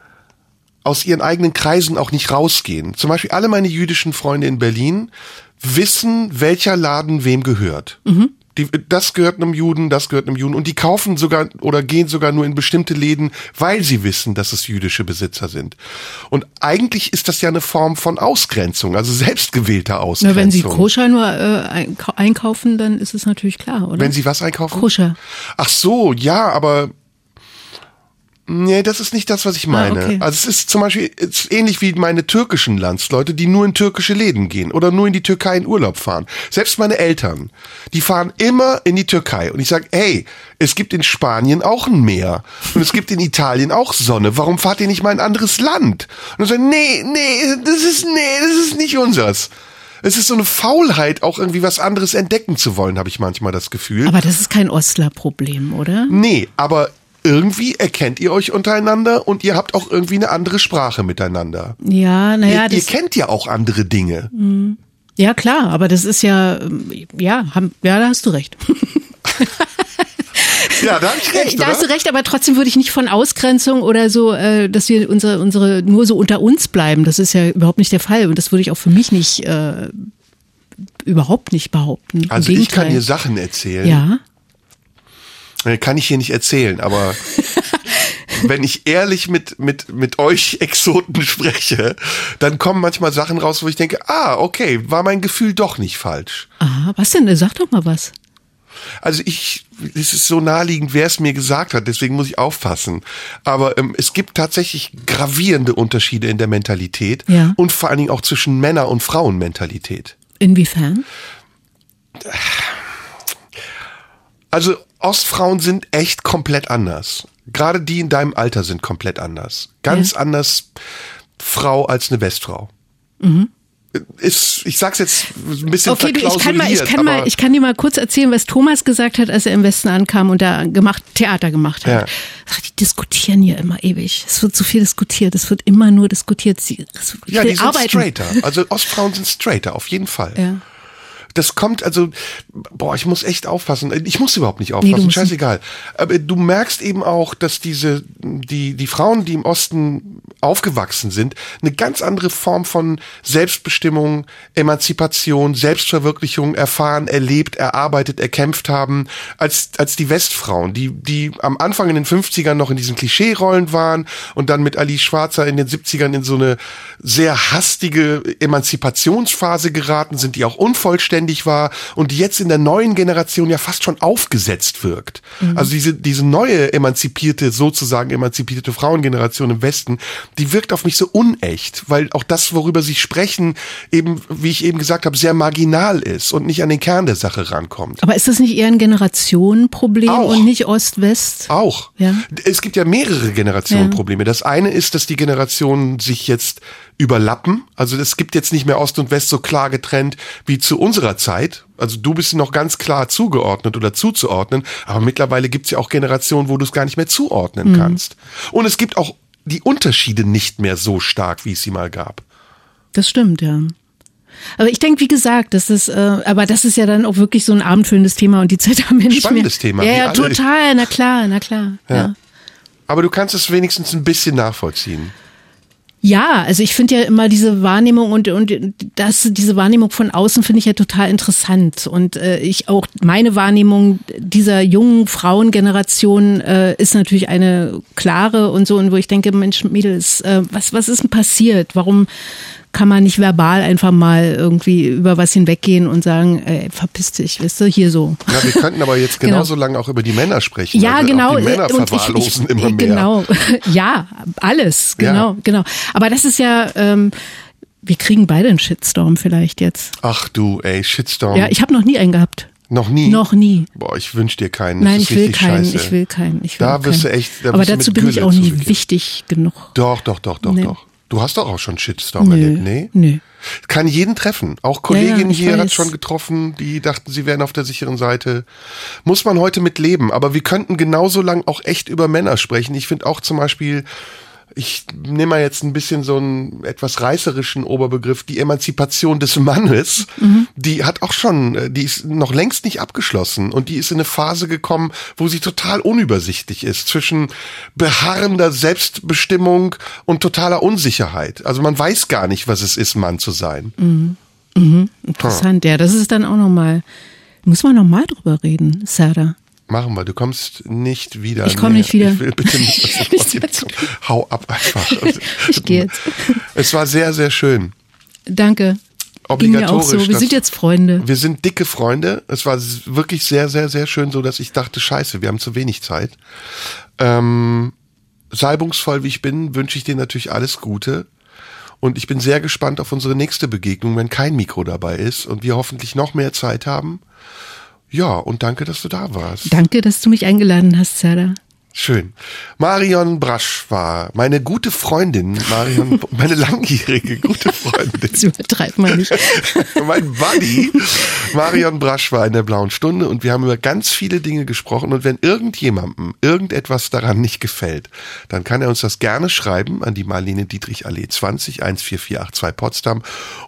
A: aus ihren eigenen Kreisen auch nicht rausgehen. Zum Beispiel alle meine jüdischen Freunde in Berlin wissen, welcher Laden wem gehört. Die, das gehört einem Juden, das gehört einem Juden. Und die kaufen sogar oder gehen sogar nur in bestimmte Läden, weil sie wissen, dass es jüdische Besitzer sind. Und eigentlich ist das ja eine Form von Ausgrenzung, also selbstgewählter Ausgrenzung.
B: Na, wenn Sie koscher nur äh, einkau- einkaufen, dann ist es natürlich klar, oder?
A: Wenn Sie was einkaufen?
B: Koscher.
A: Ach so, ja, aber nee, das ist nicht das, was ich meine.
B: Ah, okay.
A: Also es ist zum Beispiel ist ähnlich wie meine türkischen Landsleute, die nur in türkische Läden gehen oder nur in die Türkei in Urlaub fahren. Selbst meine Eltern, die fahren immer in die Türkei und ich sage, hey, es gibt in Spanien auch ein Meer und es gibt in Italien auch Sonne. Warum fahrt ihr nicht mal in ein anderes Land? Und dann sagen, nee, nee, das ist nee, das ist nicht unseres. Es ist so eine Faulheit, auch irgendwie was anderes entdecken zu wollen, habe ich manchmal das Gefühl.
B: Aber das ist kein Ostler-Problem, oder?
A: Nee, aber irgendwie erkennt ihr euch untereinander und ihr habt auch irgendwie eine andere Sprache miteinander.
B: Ja, naja,
A: ihr, ihr kennt ja auch andere Dinge.
B: ja klar, aber das ist ja, ähm, ja, haben, ja, da hast du recht. [LAUGHS]
A: Ja, da ich recht,
B: da hast du recht, aber trotzdem würde ich nicht von Ausgrenzung oder so, äh, dass wir unsere, unsere nur so unter uns bleiben. Das ist ja überhaupt nicht der Fall und das würde ich auch für mich nicht äh, überhaupt nicht behaupten.
A: Also ich kann dir Sachen erzählen.
B: ja.
A: Äh, Kann ich hier nicht erzählen, aber [LAUGHS] wenn ich ehrlich mit, mit, mit euch Exoten spreche, dann kommen manchmal Sachen raus, wo ich denke, ah, okay, war mein Gefühl doch nicht falsch.
B: Ah, was denn? Sag doch mal was.
A: Also ich, es ist so naheliegend, wer es mir gesagt hat, deswegen muss ich aufpassen. Aber ähm, es gibt tatsächlich gravierende Unterschiede in der Mentalität
B: Ja.
A: und vor allen Dingen auch zwischen Männer- und Frauenmentalität.
B: Inwiefern?
A: Also Ostfrauen sind echt komplett anders. Gerade die in deinem Alter sind komplett anders. Ganz anders Frau als eine Westfrau. Ist, ich sag's jetzt ein bisschen
B: Mhm. Okay, du, ich kann mal, ich kann mal, ich kann dir mal kurz erzählen, was Thomas gesagt hat, als er im Westen ankam und da gemacht, Theater gemacht hat.
A: Ja.
B: Die diskutieren hier immer ewig. Es wird zu viel diskutiert. Es wird immer nur diskutiert. Sie,
A: Ja, die sind
B: arbeiten.
A: straighter. Also Ostfrauen sind straighter, auf jeden Fall.
B: Ja.
A: Das kommt, also, boah, ich muss echt aufpassen. Ich muss überhaupt nicht
B: Nee,
A: aufpassen,
B: musst
A: scheißegal. Aber du merkst eben auch, dass diese, die, die Frauen, die im Osten aufgewachsen sind, eine ganz andere Form von Selbstbestimmung, Emanzipation, Selbstverwirklichung erfahren, erlebt, erarbeitet, erkämpft haben, als, als die Westfrauen, die, die am Anfang in den 50ern noch in diesen Klischee-Rollen waren und dann mit Alice Schwarzer in den 70ern in so eine sehr hastige Emanzipationsphase geraten sind, die auch unvollständig war und die jetzt in der neuen Generation ja fast schon aufgesetzt wirkt. Also diese, diese neue emanzipierte, sozusagen emanzipierte Frauengeneration im Westen, die wirkt auf mich so unecht, weil auch das, worüber sie sprechen, eben, wie ich eben gesagt habe, sehr marginal ist und nicht an den Kern der Sache rankommt.
B: Aber ist das nicht eher ein Generationenproblem
A: Auch.
B: und nicht Ost-West?
A: Auch.
B: Ja.
A: Es gibt ja mehrere Generationen
B: Ja.
A: Das eine ist, dass die Generationen sich jetzt überlappen. Also es gibt jetzt nicht mehr Ost und West so klar getrennt wie zu unserer Zeit. Also du bist noch ganz klar zugeordnet oder zuzuordnen. Aber mittlerweile gibt es ja auch Generationen, wo du es gar nicht mehr zuordnen kannst. Und es gibt auch die Unterschiede nicht mehr so stark, wie es sie mal gab.
B: Das stimmt, ja. Aber ich denke, wie gesagt, das ist, äh, aber das ist ja dann auch wirklich so ein abendfüllendes Thema und die Zeit haben wir nicht
A: Spannendes
B: mehr.
A: Thema,
B: Ja, ja, total, na klar, na klar. Ja.
A: Ja. Aber du kannst es wenigstens ein bisschen nachvollziehen.
B: Ja, also ich finde ja immer diese Wahrnehmung und, und das, diese Wahrnehmung von außen finde ich ja total interessant. Und äh, ich auch meine Wahrnehmung dieser jungen Frauengeneration äh, ist natürlich eine klare und so, und wo ich denke, Mensch, Mädels, äh, was, was ist denn passiert? Warum kann man nicht verbal einfach mal irgendwie über was hinweggehen und sagen, ey, verpiss dich, weißt du, hier so.
A: Ja, wir könnten aber jetzt [LAUGHS]
B: Genau.
A: genauso lange auch über die Männer sprechen.
B: Ja, genau.
A: Die Männer
B: Und ich-
A: verwahrlosen
B: ich,
A: immer mehr.
B: Genau. [LAUGHS] Ja, alles.
A: Ja.
B: Genau, genau. Aber das ist ja, ähm, wir kriegen beide einen Shitstorm vielleicht jetzt.
A: Ach du, ey, Shitstorm.
B: Ja, ich habe noch nie einen gehabt.
A: noch nie?
B: Noch nie.
A: Boah, ich wünsch dir keinen.
B: Nein, ich will keinen.
A: Scheiße.
B: Ich will keinen. Ich will
A: Da wirst
B: keinen.
A: du echt- da
B: Aber
A: wirst
B: dazu bin ich
A: Gülle
B: auch nicht wichtig genug.
A: Doch, doch, doch, doch,
B: Nee.
A: doch. Du hast doch auch schon Shitstorm
B: Nö.
A: erlebt, nee?
B: Nö.
A: Kann jeden treffen. Auch
B: Ja, ja,
A: Kolleginnen
B: ich
A: hier hat
B: weiß.
A: schon getroffen, die dachten, sie wären auf der sicheren Seite. Muss man heute mit leben. Aber wir könnten genauso lang auch echt über Männer sprechen. Ich finde auch zum Beispiel, ich nehme mal jetzt ein bisschen so einen etwas reißerischen Oberbegriff, die Emanzipation des Mannes,
B: Mhm.
A: die hat auch schon, äh, die ist noch längst nicht abgeschlossen und die ist in eine Phase gekommen, wo sie total unübersichtlich ist zwischen beharrender Selbstbestimmung und totaler Unsicherheit. Also man weiß gar nicht, was es ist, Mann zu sein.
B: Interessant. Ja, das ist dann auch nochmal, muss man nochmal drüber reden, Sarah.
A: Machen wir, du kommst nicht wieder.
B: Ich komm
A: mehr.
B: nicht wieder.
A: Ich will bitte nicht, [LAUGHS] dass du kommst. Hau ab einfach. [LAUGHS]
B: Ich gehe jetzt.
A: Es war sehr, sehr schön.
B: Danke. Ging mir auch
A: Obligatorisch.
B: so. Wir sind jetzt Freunde.
A: Wir sind dicke Freunde. Es war wirklich sehr, sehr, sehr schön, so dass ich dachte, scheiße, wir haben zu wenig Zeit. Ähm, salbungsvoll wie ich bin, wünsche ich dir natürlich alles Gute. Und ich bin sehr gespannt auf unsere nächste Begegnung, wenn kein Mikro dabei ist und wir hoffentlich noch mehr Zeit haben. Ja, und danke, dass du da warst.
B: Danke, dass du mich eingeladen hast, Sarah.
A: Schön. Marion Brasch war meine gute Freundin, Marion, [LAUGHS] meine langjährige gute Freundin.
B: Das übertreibt man nicht. [LAUGHS]
A: mein Buddy. Marion Brasch war in der blauen Stunde und wir haben über ganz viele Dinge gesprochen. Und wenn irgendjemandem irgendetwas daran nicht gefällt, dann kann er uns das gerne schreiben an die Marlene Dietrich Allee 20 14482 Potsdam.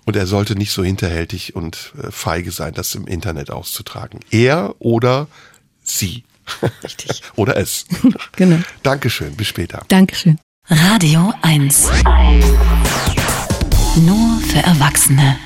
A: Und er sollte nicht so hinterhältig und äh, feige sein, das im Internet auszutragen. Er oder sie. [LAUGHS]
B: Richtig.
A: oder es. [LAUGHS]
B: Genau.
A: Dankeschön. Bis später.
B: Dankeschön.
C: Radio 1. Nur für Erwachsene.